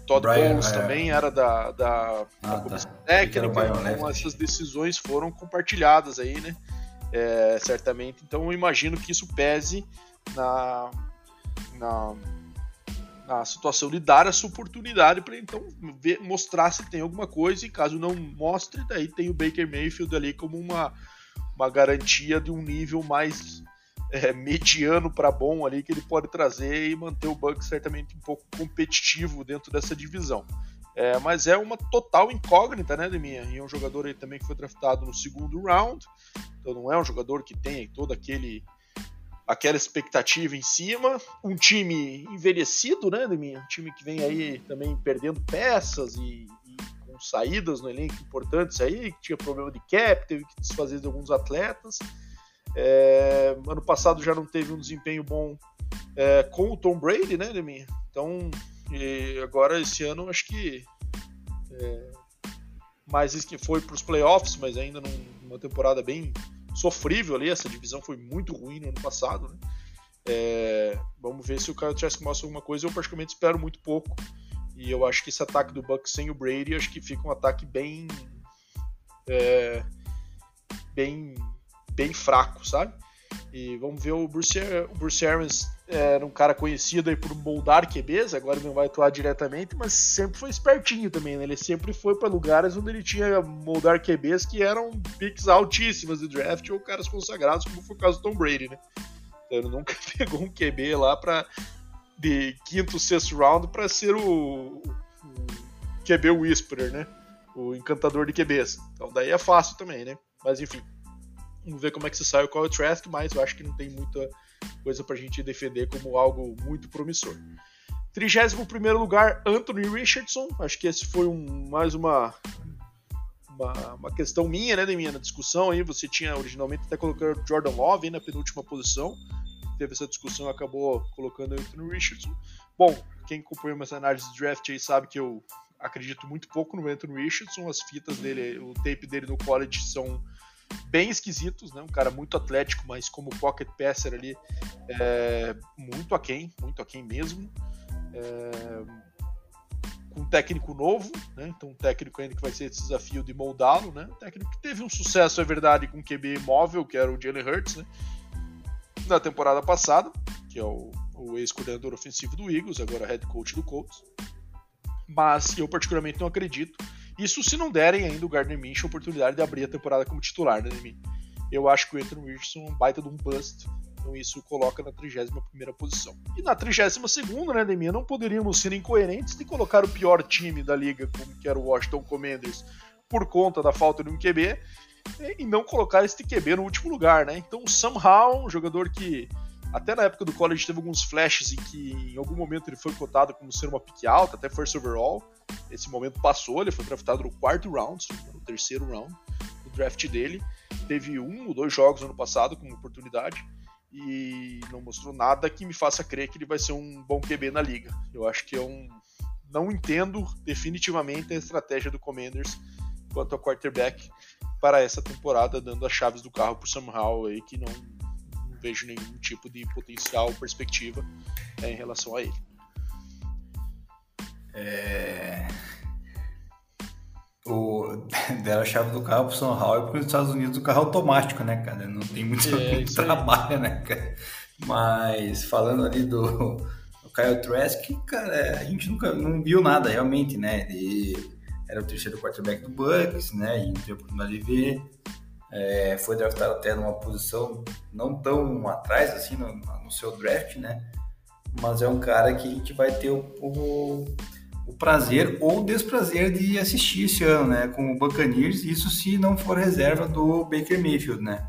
Todd Brian, Bowles é. também era da, da, ah, da tá. comissão tá. técnica, então essas decisões foram compartilhadas aí, né? É, certamente. Então eu imagino que isso pese na, na, na situação de dar essa oportunidade para então ver, mostrar se tem alguma coisa e caso não mostre, daí tem o Baker Mayfield ali como uma, uma garantia de um nível mais é, mediano para bom ali que ele pode trazer e manter o Bucks certamente um pouco competitivo dentro dessa divisão. É, mas é uma total incógnita, né, Deminha? E é um jogador aí também que foi draftado no segundo round, então não é um jogador que tem todo aquele aquela expectativa em cima. Um time envelhecido, né, Deminha? Um time que vem aí também perdendo peças e, e com saídas no elenco importantes aí, que tinha problema de cap, teve que desfazer de alguns atletas. É, ano passado já não teve um desempenho bom é, com o Tom Brady, né, Deminha? Então, agora esse ano acho que é, mais que foi para os playoffs, mas ainda numa temporada bem sofrível ali. Essa divisão foi muito ruim no ano passado, né? É, vamos ver se o Kyle Trask mostra alguma coisa. Eu praticamente espero muito pouco. E eu acho que esse ataque do Bucks sem o Brady, acho que fica um ataque bem é, bem, bem fraco, sabe? E vamos ver o Bruce, o Bruce Arians era um cara conhecido aí por moldar QBs, agora não vai atuar diretamente, mas sempre foi espertinho também, né? Ele sempre foi para lugares onde ele tinha moldar QBs que eram picks altíssimas de draft ou caras consagrados, como foi o caso do Tom Brady, né? Então ele nunca pegou um QB lá para de quinto, sexto round para ser o, o QB Whisperer, né? O encantador de QBs. Então daí é fácil também, né? Mas enfim, vamos ver como é que se sai o Kyle Trask, mas eu acho que não tem muita coisa pra gente defender como algo muito promissor. 31 lugar, Anthony Richardson. Acho que esse foi um, mais uma, uma, uma, questão minha, né, minha discussão aí. Você tinha originalmente até colocado Jordan Love na penúltima posição. Teve essa discussão acabou colocando Anthony Richardson. Bom, quem acompanha minhas análises de draft aí sabe que eu acredito muito pouco no Anthony Richardson. As fitas dele, o tape dele no college são bem esquisitos, né? Um cara muito atlético, mas como pocket passer ali, é, muito aquém, muito aquém mesmo. É, com um técnico novo, né? Então um técnico ainda que vai ser esse desafio de moldá-lo, né? Um técnico que teve um sucesso, é verdade, com QB móvel, que era o Jalen Hurts, né? Na temporada passada, que é o, o ex-coordenador ofensivo do Eagles, agora head coach do Colts. Mas eu particularmente não acredito isso se não derem ainda o Gardner Minshew a oportunidade de abrir a temporada como titular, né, Nemi? Eu acho que o Anthony Richardson é um baita de um bust. Então isso coloca na 31 posição. E na 32 né, Nemi? Não poderíamos ser incoerentes de colocar o pior time da liga, como que era o Washington Commanders, por conta da falta de um QB, e não colocar este QB no último lugar, né? Então, somehow, um jogador que até na época do college teve alguns flashes em que em algum momento ele foi cotado como ser uma pique alta, até first overall. Esse momento passou, ele foi draftado no quarto round, no terceiro round do draft dele. Teve um ou dois jogos ano passado como oportunidade e não mostrou nada que me faça crer que ele vai ser um bom QB na liga. Eu acho que é um. Não entendo definitivamente a estratégia do Commanders quanto ao quarterback para essa temporada, dando as chaves do carro para o Sam Howell aí, que não, vejo nenhum tipo de potencial perspectiva é, em relação a ele. É... O... Deram a chave do carro pro São Paulo e para os Estados Unidos o carro automático, né, cara? Não tem muito, é, muito trabalho, né, cara? Mas falando ali do, do Kyle Trask, cara, a gente nunca não viu nada realmente, né? Ele era o terceiro quarterback do Bucks, né? E não teve oportunidade de ver. É, foi draftado até numa posição não tão atrás assim no, no, seu draft, né? Mas é um cara que a gente vai ter o, o, o, prazer ou desprazer de assistir esse ano, né? Com o Buccaneers, isso se não for reserva do Baker Mayfield, né?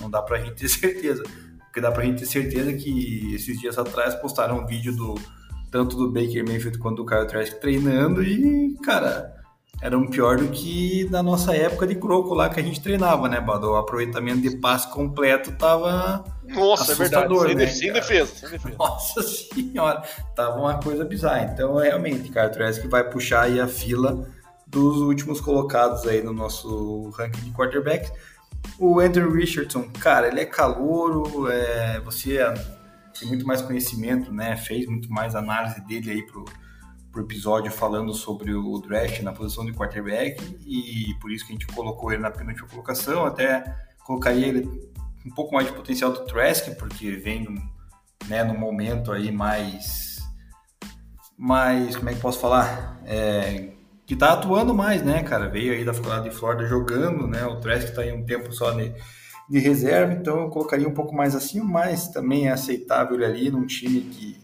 Não dá pra gente ter certeza. Porque dá pra gente ter certeza que esses dias atrás postaram um vídeo do tanto do Baker Mayfield quanto do Kyle Trask treinando e, cara, eram pior do que na nossa época de croco lá que a gente treinava, né, Bado? O aproveitamento de passe completo tava Nossa, assustador, é verdade. Sem, né, sem defesa, sem defesa. Nossa senhora, tava uma coisa bizarra. Então, realmente, cara, o que vai puxar aí a fila dos últimos colocados aí no nosso ranking de quarterbacks. O Andrew Richardson, cara, ele é calouro, é, você tem muito mais conhecimento, né? Fez muito mais análise dele aí pro pro episódio falando sobre o draft na posição de quarterback e por isso que a gente colocou ele na penúltima colocação. Até colocaria ele um pouco mais de potencial do Trask, porque vem né, no momento aí mais. mais. como é que posso falar? É, que tá atuando mais, né, cara? Veio aí da faculdade de Florida jogando, né? O Trask tá aí um tempo só de, de reserva, então eu colocaria um pouco mais assim, mas também é aceitável ele ali num time que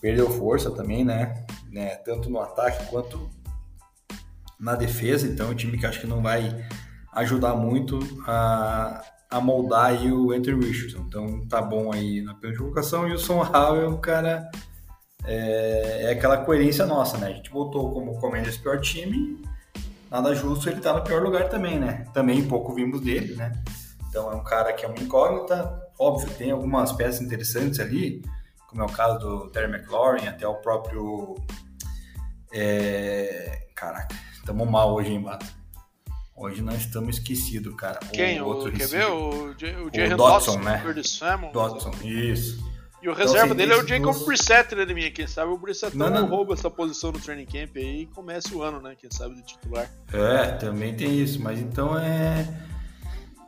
perdeu força também, né? Né? Tanto no ataque quanto na defesa. Então, é um time que acho que não vai ajudar muito a, a moldar aí o Anthony Richardson. Então, tá bom aí na primeira colocação. E o Son Howell, cara, é, é, aquela coerência nossa, né? A gente botou como Commanders pior time, nada justo ele tá no pior lugar também, né? Também pouco vimos dele, né? Então, é um cara que é uma incógnita. Óbvio, tem algumas peças interessantes ali, como é o caso do Terry McLaurin, até o próprio. É... Caraca, estamos mal hoje, hein, Bato? Hoje nós estamos esquecidos, cara. Quem? O, outro quer ver? O, o, o Dodson, né? Dodson, isso. E o reserva então, dele é o Jacob duas... Brissett, né, minha? Quem sabe o Brissett não, não, rouba essa posição no training camp aí e comece o ano, né? Quem sabe de titular. É, também tem isso, mas então é.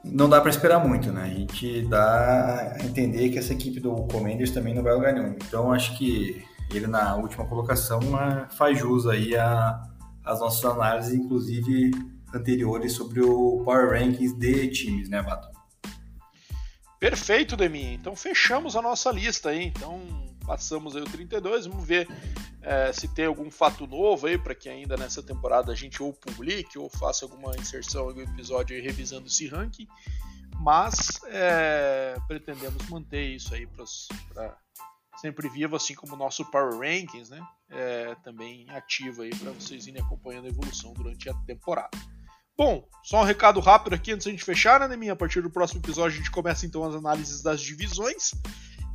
Não dá para esperar muito, né? A gente dá a entender que essa equipe do Commanders também não vai lugar nenhum. Então acho que ele na última colocação faz jus aí a, as nossas análises, inclusive anteriores sobre o Power Rankings de times, né, Bato? Perfeito, Demi. Então fechamos a nossa lista aí. Então passamos aí o 32. Vamos ver é, se tem algum fato novo aí para que ainda nessa temporada a gente ou publique ou faça alguma inserção, algum episódio aí revisando esse ranking. Mas é, pretendemos manter isso aí para sempre vivo, assim como o nosso Power Rankings, né? É, também ativo aí para vocês irem acompanhando a evolução durante a temporada. Bom, só um recado rápido aqui antes da gente fechar, né, Neminha? A partir do próximo episódio a gente começa então as análises das divisões.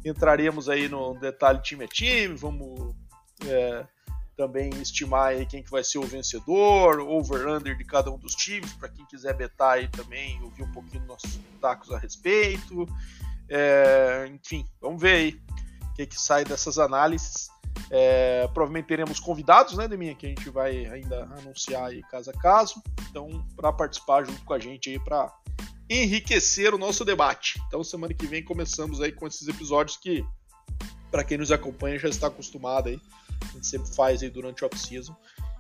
Entraremos aí no detalhe time a time, vamos é, também estimar aí quem que vai ser o vencedor, over-under de cada um dos times, para quem quiser betar aí também, ouvir um pouquinho nossos tacos a respeito. É, enfim, vamos ver aí o que, que sai dessas análises. É, provavelmente teremos convidados, né, Deminha, que a gente vai ainda anunciar aí caso a caso. Então, para participar junto com a gente aí, para enriquecer o nosso debate. Então, semana que vem começamos aí com esses episódios que, para quem nos acompanha, já está acostumado aí. A gente sempre faz aí durante o off-season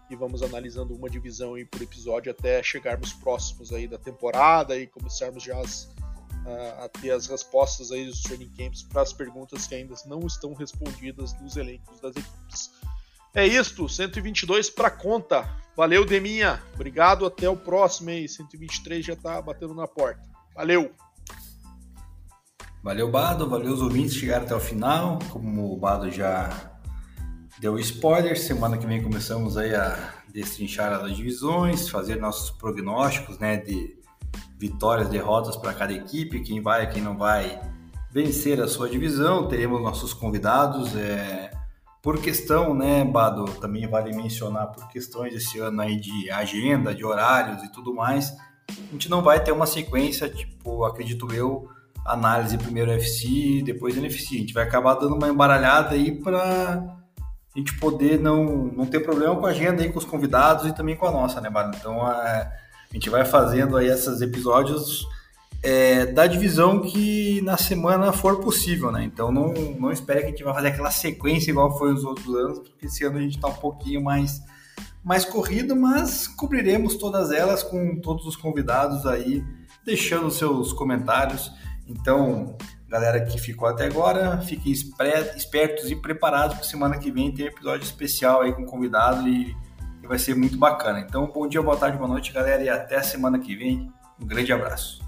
e vamos analisando uma divisão aí por episódio até chegarmos próximos aí da temporada e começarmos já as a, ter as respostas aí dos training camps para as perguntas que ainda não estão respondidas nos elencos das equipes. É isto, 122 para conta. Valeu, Deminha. Obrigado, até o próximo aí. 123 já está batendo na porta. Valeu. Valeu, Bado. Valeu os ouvintes que chegaram até o final. Como o Bado já deu spoiler, semana que vem começamos aí a destrinchar as divisões, fazer nossos prognósticos, né, de vitórias, derrotas para cada equipe, quem vai, quem não vai vencer a sua divisão. Teremos nossos convidados. É, por questão, né, Bado, também vale mencionar por questões esse ano aí de agenda, de horários e tudo mais, a gente não vai ter uma sequência, tipo, acredito eu, análise primeiro FC, depois NFC. A gente vai acabar dando uma embaralhada aí para a gente poder não, não ter problema com a agenda aí com os convidados e também com a nossa, né, Bado? Então, é, a gente vai fazendo aí esses episódios é, da divisão que na semana for possível, né? Então não, não espere que a gente vai fazer aquela sequência igual foi os outros anos, porque esse ano a gente está um pouquinho mais, mais corrido, mas cobriremos todas elas com todos os convidados aí, deixando seus comentários. Então, galera que ficou até agora, fiquem espertos e preparados, porque semana que vem tem episódio especial aí com convidado e vai ser muito bacana. Então, bom dia, boa tarde, boa noite, galera, e até a semana que vem. Um grande abraço.